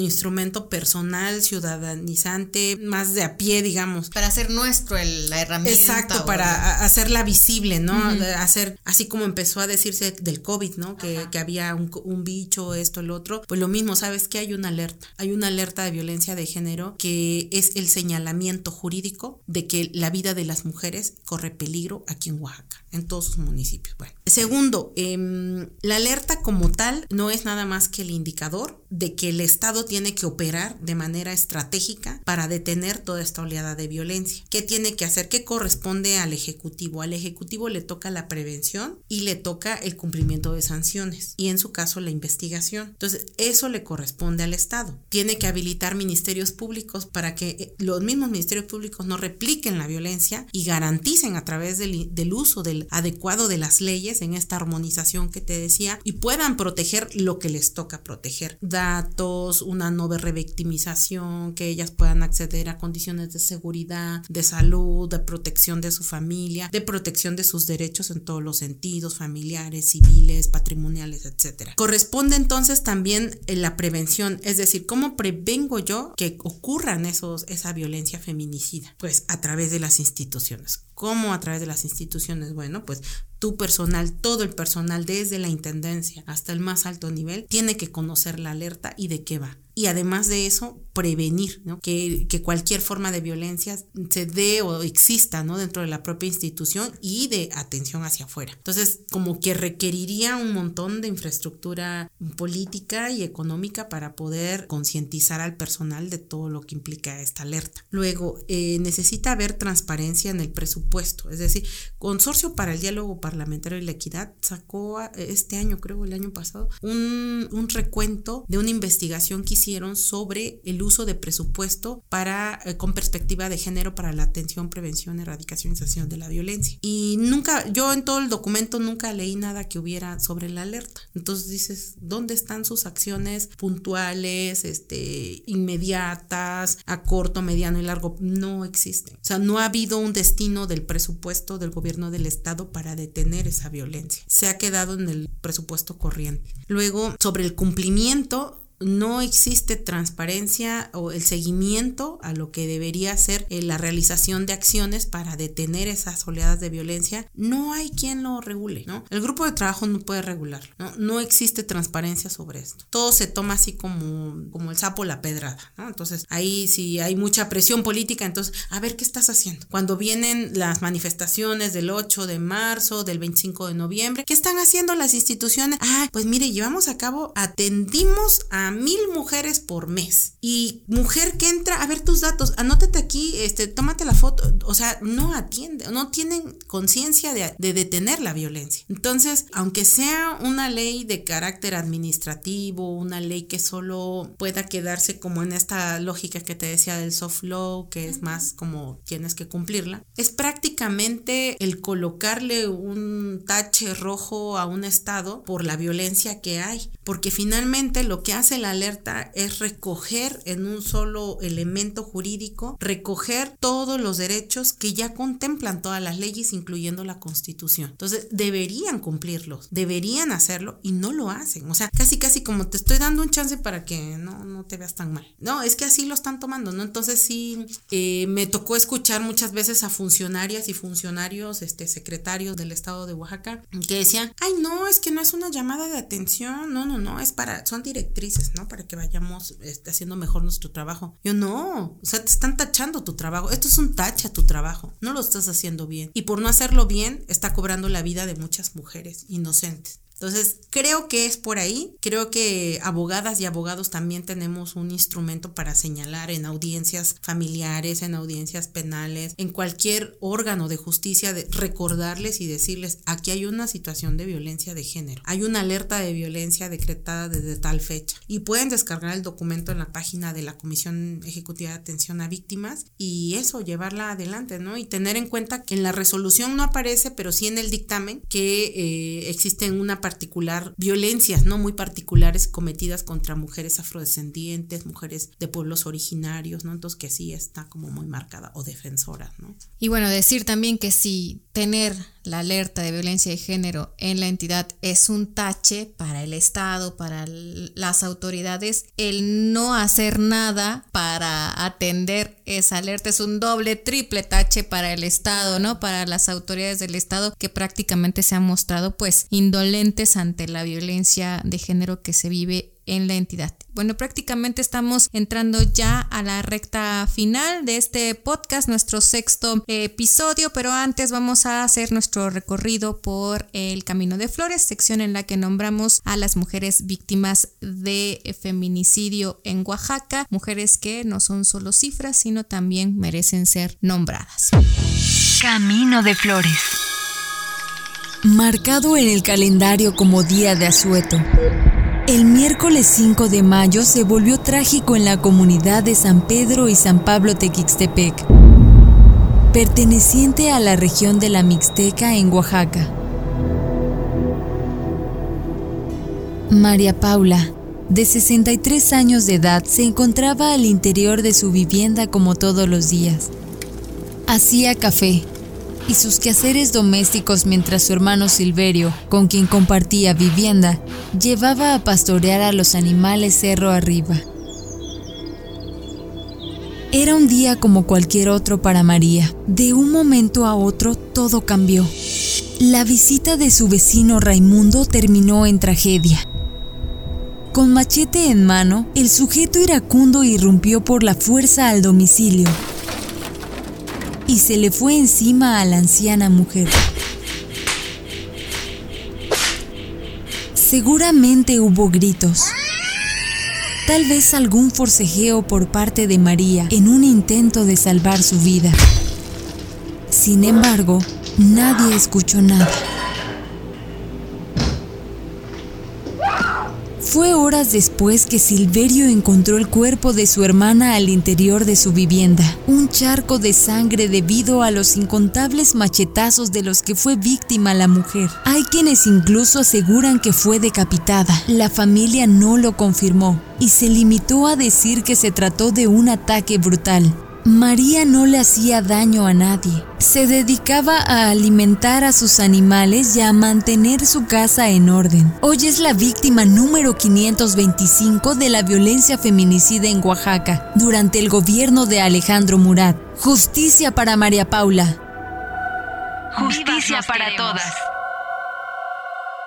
H: instrumento personal, ciudadanizante, más de a pie, digamos.
G: Para hacer nuestro la herramienta.
H: Exacto, para hacerla visible, ¿no? Hacer, así como empezó a decirse del COVID, ¿no? Que, que había un un, bicho, esto, el otro, pues lo mismo, ¿sabes que Hay una alerta, hay una alerta de violencia de género que es el señalamiento jurídico de que la vida de las mujeres corre peligro aquí en Oaxaca, en todos sus municipios. Bueno, segundo, em, la alerta como tal no es nada más que el indicador de que el Estado tiene que operar de manera estratégica para detener toda esta oleada de violencia. ¿Qué tiene que hacer? ¿Qué corresponde al Ejecutivo? Al Ejecutivo le toca la prevención y le toca el cumplimiento de sanciones y en su caso la investigación. Entonces, eso le corresponde al Estado. Tiene que habilitar ministerios públicos para que eh, los mismos ministerios públicos no repliquen la violencia y garanticen a través del, del uso del adecuado de las leyes en esta armonización que te decía y puedan proteger lo que les toca proteger datos, una no revictimización, que ellas puedan acceder a condiciones de seguridad, de salud, de protección de su familia, de protección de sus derechos en todos los sentidos, familiares, civiles, patrimoniales, etc. Corresponde entonces también eh, la prevención, es decir, ¿cómo prevengo yo que ocurran esos, esa violencia feminicida? Pues a través de las instituciones. ¿Cómo a través de las instituciones? Bueno, pues tu personal, todo el personal, desde la intendencia hasta el más alto nivel, tiene que conocer la alerta y de qué va. Y además de eso prevenir que, cualquier forma de violencia se dé o exista dentro de la propia institución y de atención hacia afuera. Entonces, como que requeriría un montón de infraestructura política y económica para poder concientizar al personal de todo lo que implica esta alerta. Luego, eh, necesita haber transparencia en el presupuesto, es decir, Consorcio para el Diálogo Parlamentario y la Equidad sacó este año, creo el año pasado, un, un recuento de una investigación que hicieron sobre el uso de presupuesto para, eh, con perspectiva de género para la atención, prevención, erradicación y sanción de la violencia. Y nunca, yo en todo el documento nunca leí nada que hubiera sobre la alerta. Entonces dices, ¿dónde están sus acciones puntuales, este, inmediatas, a corto, mediano y largo? No existen. O sea, no ha habido un destino del presupuesto del gobierno del estado para detener esa violencia. Se ha quedado en el presupuesto corriente. Luego, sobre el cumplimiento, no existe transparencia o el seguimiento a lo que debería ser eh, la realización de acciones para detener esas oleadas de violencia, no hay quien lo regule, ¿no? El grupo de trabajo no puede regularlo, ¿no? No existe transparencia sobre esto. Todo se toma así como, como el sapo la pedrada, ¿no? Entonces, ahí si hay mucha presión política, entonces, a ver, ¿qué estás haciendo? Cuando vienen las manifestaciones del 8 de marzo, del 25 de noviembre, ¿qué están haciendo las instituciones? Ah, pues mire, llevamos a cabo, atendimos a mil mujeres por mes. Y mujer que entra, a ver tus datos, anótate aquí, este, tómate la foto. O sea, no atiende, no tienen conciencia de, de detener la violencia. Entonces, aunque sea una ley de carácter administrativo, una ley que solo pueda quedarse como en esta lógica que te decía del soft law, que es más como tienes que cumplirla, es prácticamente el colocarle un tache rojo a un estado por la violencia que hay, porque finalmente lo que hace la alerta es recoger en un solo elemento jurídico, recoger todos los derechos que ya contemplan todas las leyes, incluyendo la constitución. Entonces, deberían cumplirlos, deberían hacerlo y no lo hacen. O sea, casi, casi como te estoy dando un chance para que no, no te veas tan mal. No, es que así lo están tomando, ¿no? Entonces sí, eh, me tocó escuchar muchas veces a funcionarias y funcionarios, este, secretarios del estado de Oaxaca, que decían, ay, no, es que no es una llamada de atención, no, no, no, es para, son directrices ¿no? Para que vayamos este, haciendo mejor nuestro trabajo. Yo no, o sea, te están tachando tu trabajo. Esto es un tache a tu trabajo. No lo estás haciendo bien. Y por no hacerlo bien, está cobrando la vida de muchas mujeres inocentes. Entonces, creo que es por ahí. Creo que abogadas y abogados también tenemos un instrumento para señalar en audiencias familiares, en audiencias penales, en cualquier órgano de justicia, de recordarles y decirles, aquí hay una situación de violencia de género. Hay una alerta de violencia decretada desde tal fecha. Y pueden descargar el documento en la página de la Comisión Ejecutiva de Atención a Víctimas y eso, llevarla adelante, ¿no? Y tener en cuenta que en la resolución no aparece, pero sí en el dictamen, que eh, una particular, violencias no muy particulares cometidas contra mujeres afrodescendientes, mujeres de pueblos originarios, ¿no? Entonces que sí está como muy marcada o defensora, ¿no?
G: Y bueno, decir también que si tener la alerta de violencia de género en la entidad es un tache para el Estado, para las autoridades, el no hacer nada para atender esa alerta es un doble, triple tache para el Estado, ¿no? Para las autoridades del Estado que prácticamente se han mostrado pues indolentes ante la violencia de género que se vive en la entidad. Bueno, prácticamente estamos entrando ya a la recta final de este podcast, nuestro sexto episodio, pero antes vamos a hacer nuestro recorrido por el Camino de Flores, sección en la que nombramos a las mujeres víctimas de feminicidio en Oaxaca, mujeres que no son solo cifras, sino también merecen ser nombradas.
E: Camino de Flores.
F: Marcado en el calendario como día de asueto el miércoles 5 de mayo se volvió trágico en la comunidad de San Pedro y San Pablo Tequixtepec, perteneciente a la región de la Mixteca en Oaxaca. María Paula, de 63 años de edad, se encontraba al interior de su vivienda como todos los días. Hacía café, y sus quehaceres domésticos mientras su hermano Silverio, con quien compartía vivienda, llevaba a pastorear a los animales cerro arriba. Era un día como cualquier otro para María. De un momento a otro todo cambió. La visita de su vecino Raimundo terminó en tragedia. Con machete en mano, el sujeto iracundo irrumpió por la fuerza al domicilio y se le fue encima a la anciana mujer. Seguramente hubo gritos. Tal vez algún forcejeo por parte de María en un intento de salvar su vida. Sin embargo, nadie escuchó nada. Fue horas después que Silverio encontró el cuerpo de su hermana al interior de su vivienda, un charco de sangre debido a los incontables machetazos de los que fue víctima la mujer. Hay quienes incluso aseguran que fue decapitada. La familia no lo confirmó y se limitó a decir que se trató de un ataque brutal. María no le hacía daño a nadie. Se dedicaba a alimentar a sus animales y a mantener su casa en orden. Hoy es la víctima número 525 de la violencia feminicida en Oaxaca durante el gobierno de Alejandro Murat. Justicia para María Paula.
E: Justicia para todas.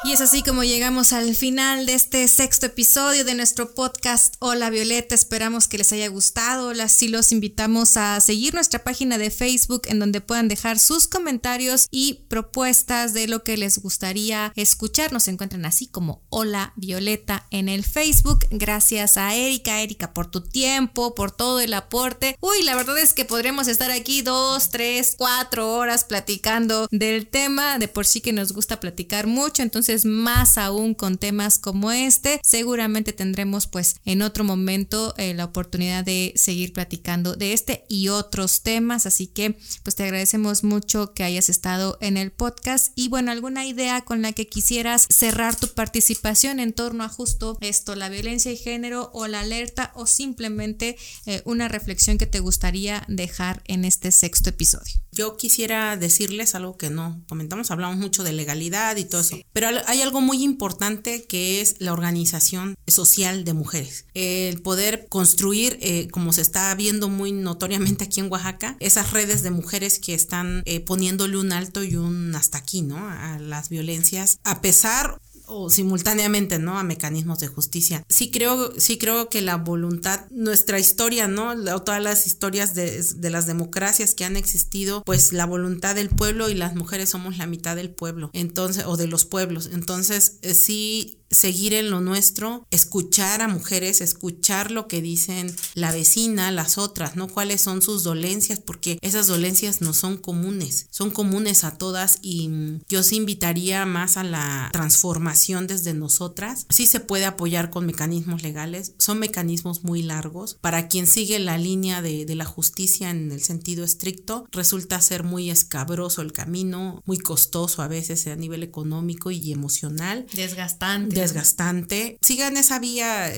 G: Y es así como llegamos al final de este sexto episodio de nuestro podcast Hola Violeta. Esperamos que les haya gustado. Así los invitamos a seguir nuestra página de Facebook en donde puedan dejar sus comentarios y propuestas de lo que les gustaría escuchar. Nos encuentran así como Hola Violeta en el Facebook. Gracias a Erika, Erika, por tu tiempo, por todo el aporte. Uy, la verdad es que podríamos estar aquí dos, tres, cuatro horas platicando del tema. De por sí que nos gusta platicar mucho. Entonces, más aún con temas como este. Seguramente tendremos pues en otro momento eh, la oportunidad de seguir platicando de este y otros temas. Así que pues te agradecemos mucho que hayas estado en el podcast y bueno, alguna idea con la que quisieras cerrar tu participación en torno a justo esto, la violencia y género o la alerta o simplemente eh, una reflexión que te gustaría dejar en este sexto episodio.
H: Yo quisiera decirles algo que no comentamos, hablamos mucho de legalidad y todo eso, pero hay algo muy importante que es la organización social de mujeres. El poder construir, eh, como se está viendo muy notoriamente aquí en Oaxaca, esas redes de mujeres que están eh, poniéndole un alto y un hasta aquí, ¿no? A las violencias, a pesar o simultáneamente, ¿no? A mecanismos de justicia. Sí creo, sí creo que la voluntad, nuestra historia, ¿no? todas las historias de, de, las democracias que han existido, pues la voluntad del pueblo y las mujeres somos la mitad del pueblo, entonces, o de los pueblos. Entonces, eh, sí seguir en lo nuestro, escuchar a mujeres, escuchar lo que dicen la vecina, las otras, ¿no? Cuáles son sus dolencias, porque esas dolencias no son comunes, son comunes a todas y yo sí invitaría más a la transformación desde nosotras. Sí se puede apoyar con mecanismos legales, son mecanismos muy largos. Para quien sigue la línea de, de la justicia en el sentido estricto, resulta ser muy escabroso el camino, muy costoso a veces a nivel económico y emocional.
G: Desgastante
H: desgastante. Sigan esa vía,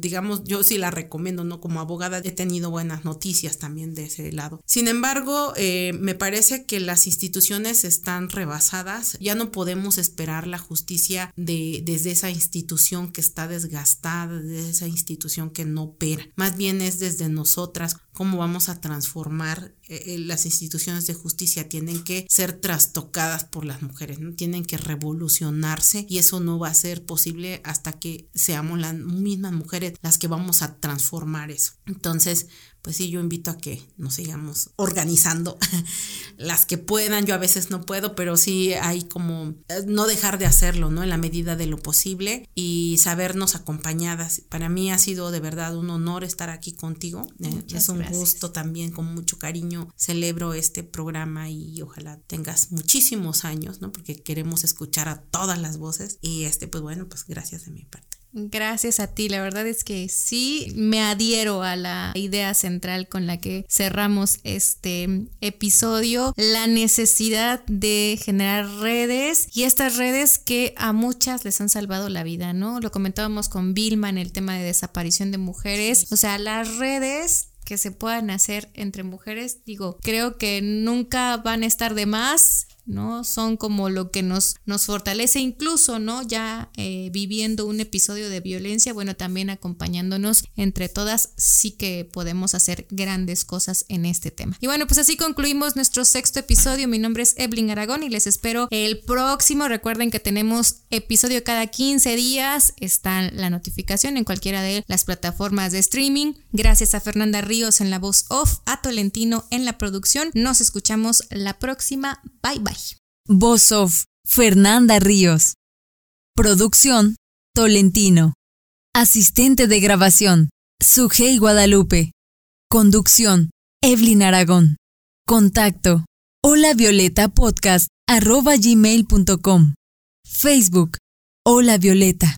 H: digamos, yo sí la recomiendo, ¿no? Como abogada he tenido buenas noticias también de ese lado. Sin embargo, eh, me parece que las instituciones están rebasadas, ya no podemos esperar la justicia de, desde esa institución que está desgastada, desde esa institución que no opera. Más bien es desde nosotras cómo vamos a transformar eh, eh, las instituciones de justicia tienen que ser trastocadas por las mujeres, ¿no? Tienen que revolucionarse y eso no va a ser posible hasta que seamos las mismas mujeres las que vamos a transformar eso. Entonces, pues sí, yo invito a que nos sigamos organizando <laughs> las que puedan, yo a veces no puedo, pero sí hay como eh, no dejar de hacerlo, ¿no? En la medida de lo posible y sabernos acompañadas. Para mí ha sido de verdad un honor estar aquí contigo. Eh, es un gusto también, con mucho cariño celebro este programa y ojalá tengas muchísimos años, ¿no? Porque queremos escuchar a todas las voces y este, pues bueno, pues gracias de mi parte.
G: Gracias a ti, la verdad es que sí me adhiero a la idea central con la que cerramos este episodio, la necesidad de generar redes y estas redes que a muchas les han salvado la vida, ¿no? Lo comentábamos con Vilma en el tema de desaparición de mujeres, o sea, las redes que se puedan hacer entre mujeres, digo, creo que nunca van a estar de más ¿no? Son como lo que nos, nos fortalece incluso, ¿no? Ya eh, viviendo un episodio de violencia, bueno, también acompañándonos entre todas, sí que podemos hacer grandes cosas en este tema. Y bueno, pues así concluimos nuestro sexto episodio. Mi nombre es Evelyn Aragón y les espero el próximo. Recuerden que tenemos episodio cada 15 días. Está la notificación en cualquiera de las plataformas de streaming. Gracias a Fernanda Ríos en la voz off, a Tolentino en la producción. Nos escuchamos la próxima. Bye bye.
F: Voz off, Fernanda Ríos. Producción, Tolentino. Asistente de grabación, Sujei Guadalupe. Conducción, Evelyn Aragón. Contacto, hola violeta podcast arroba. Facebook, hola violeta.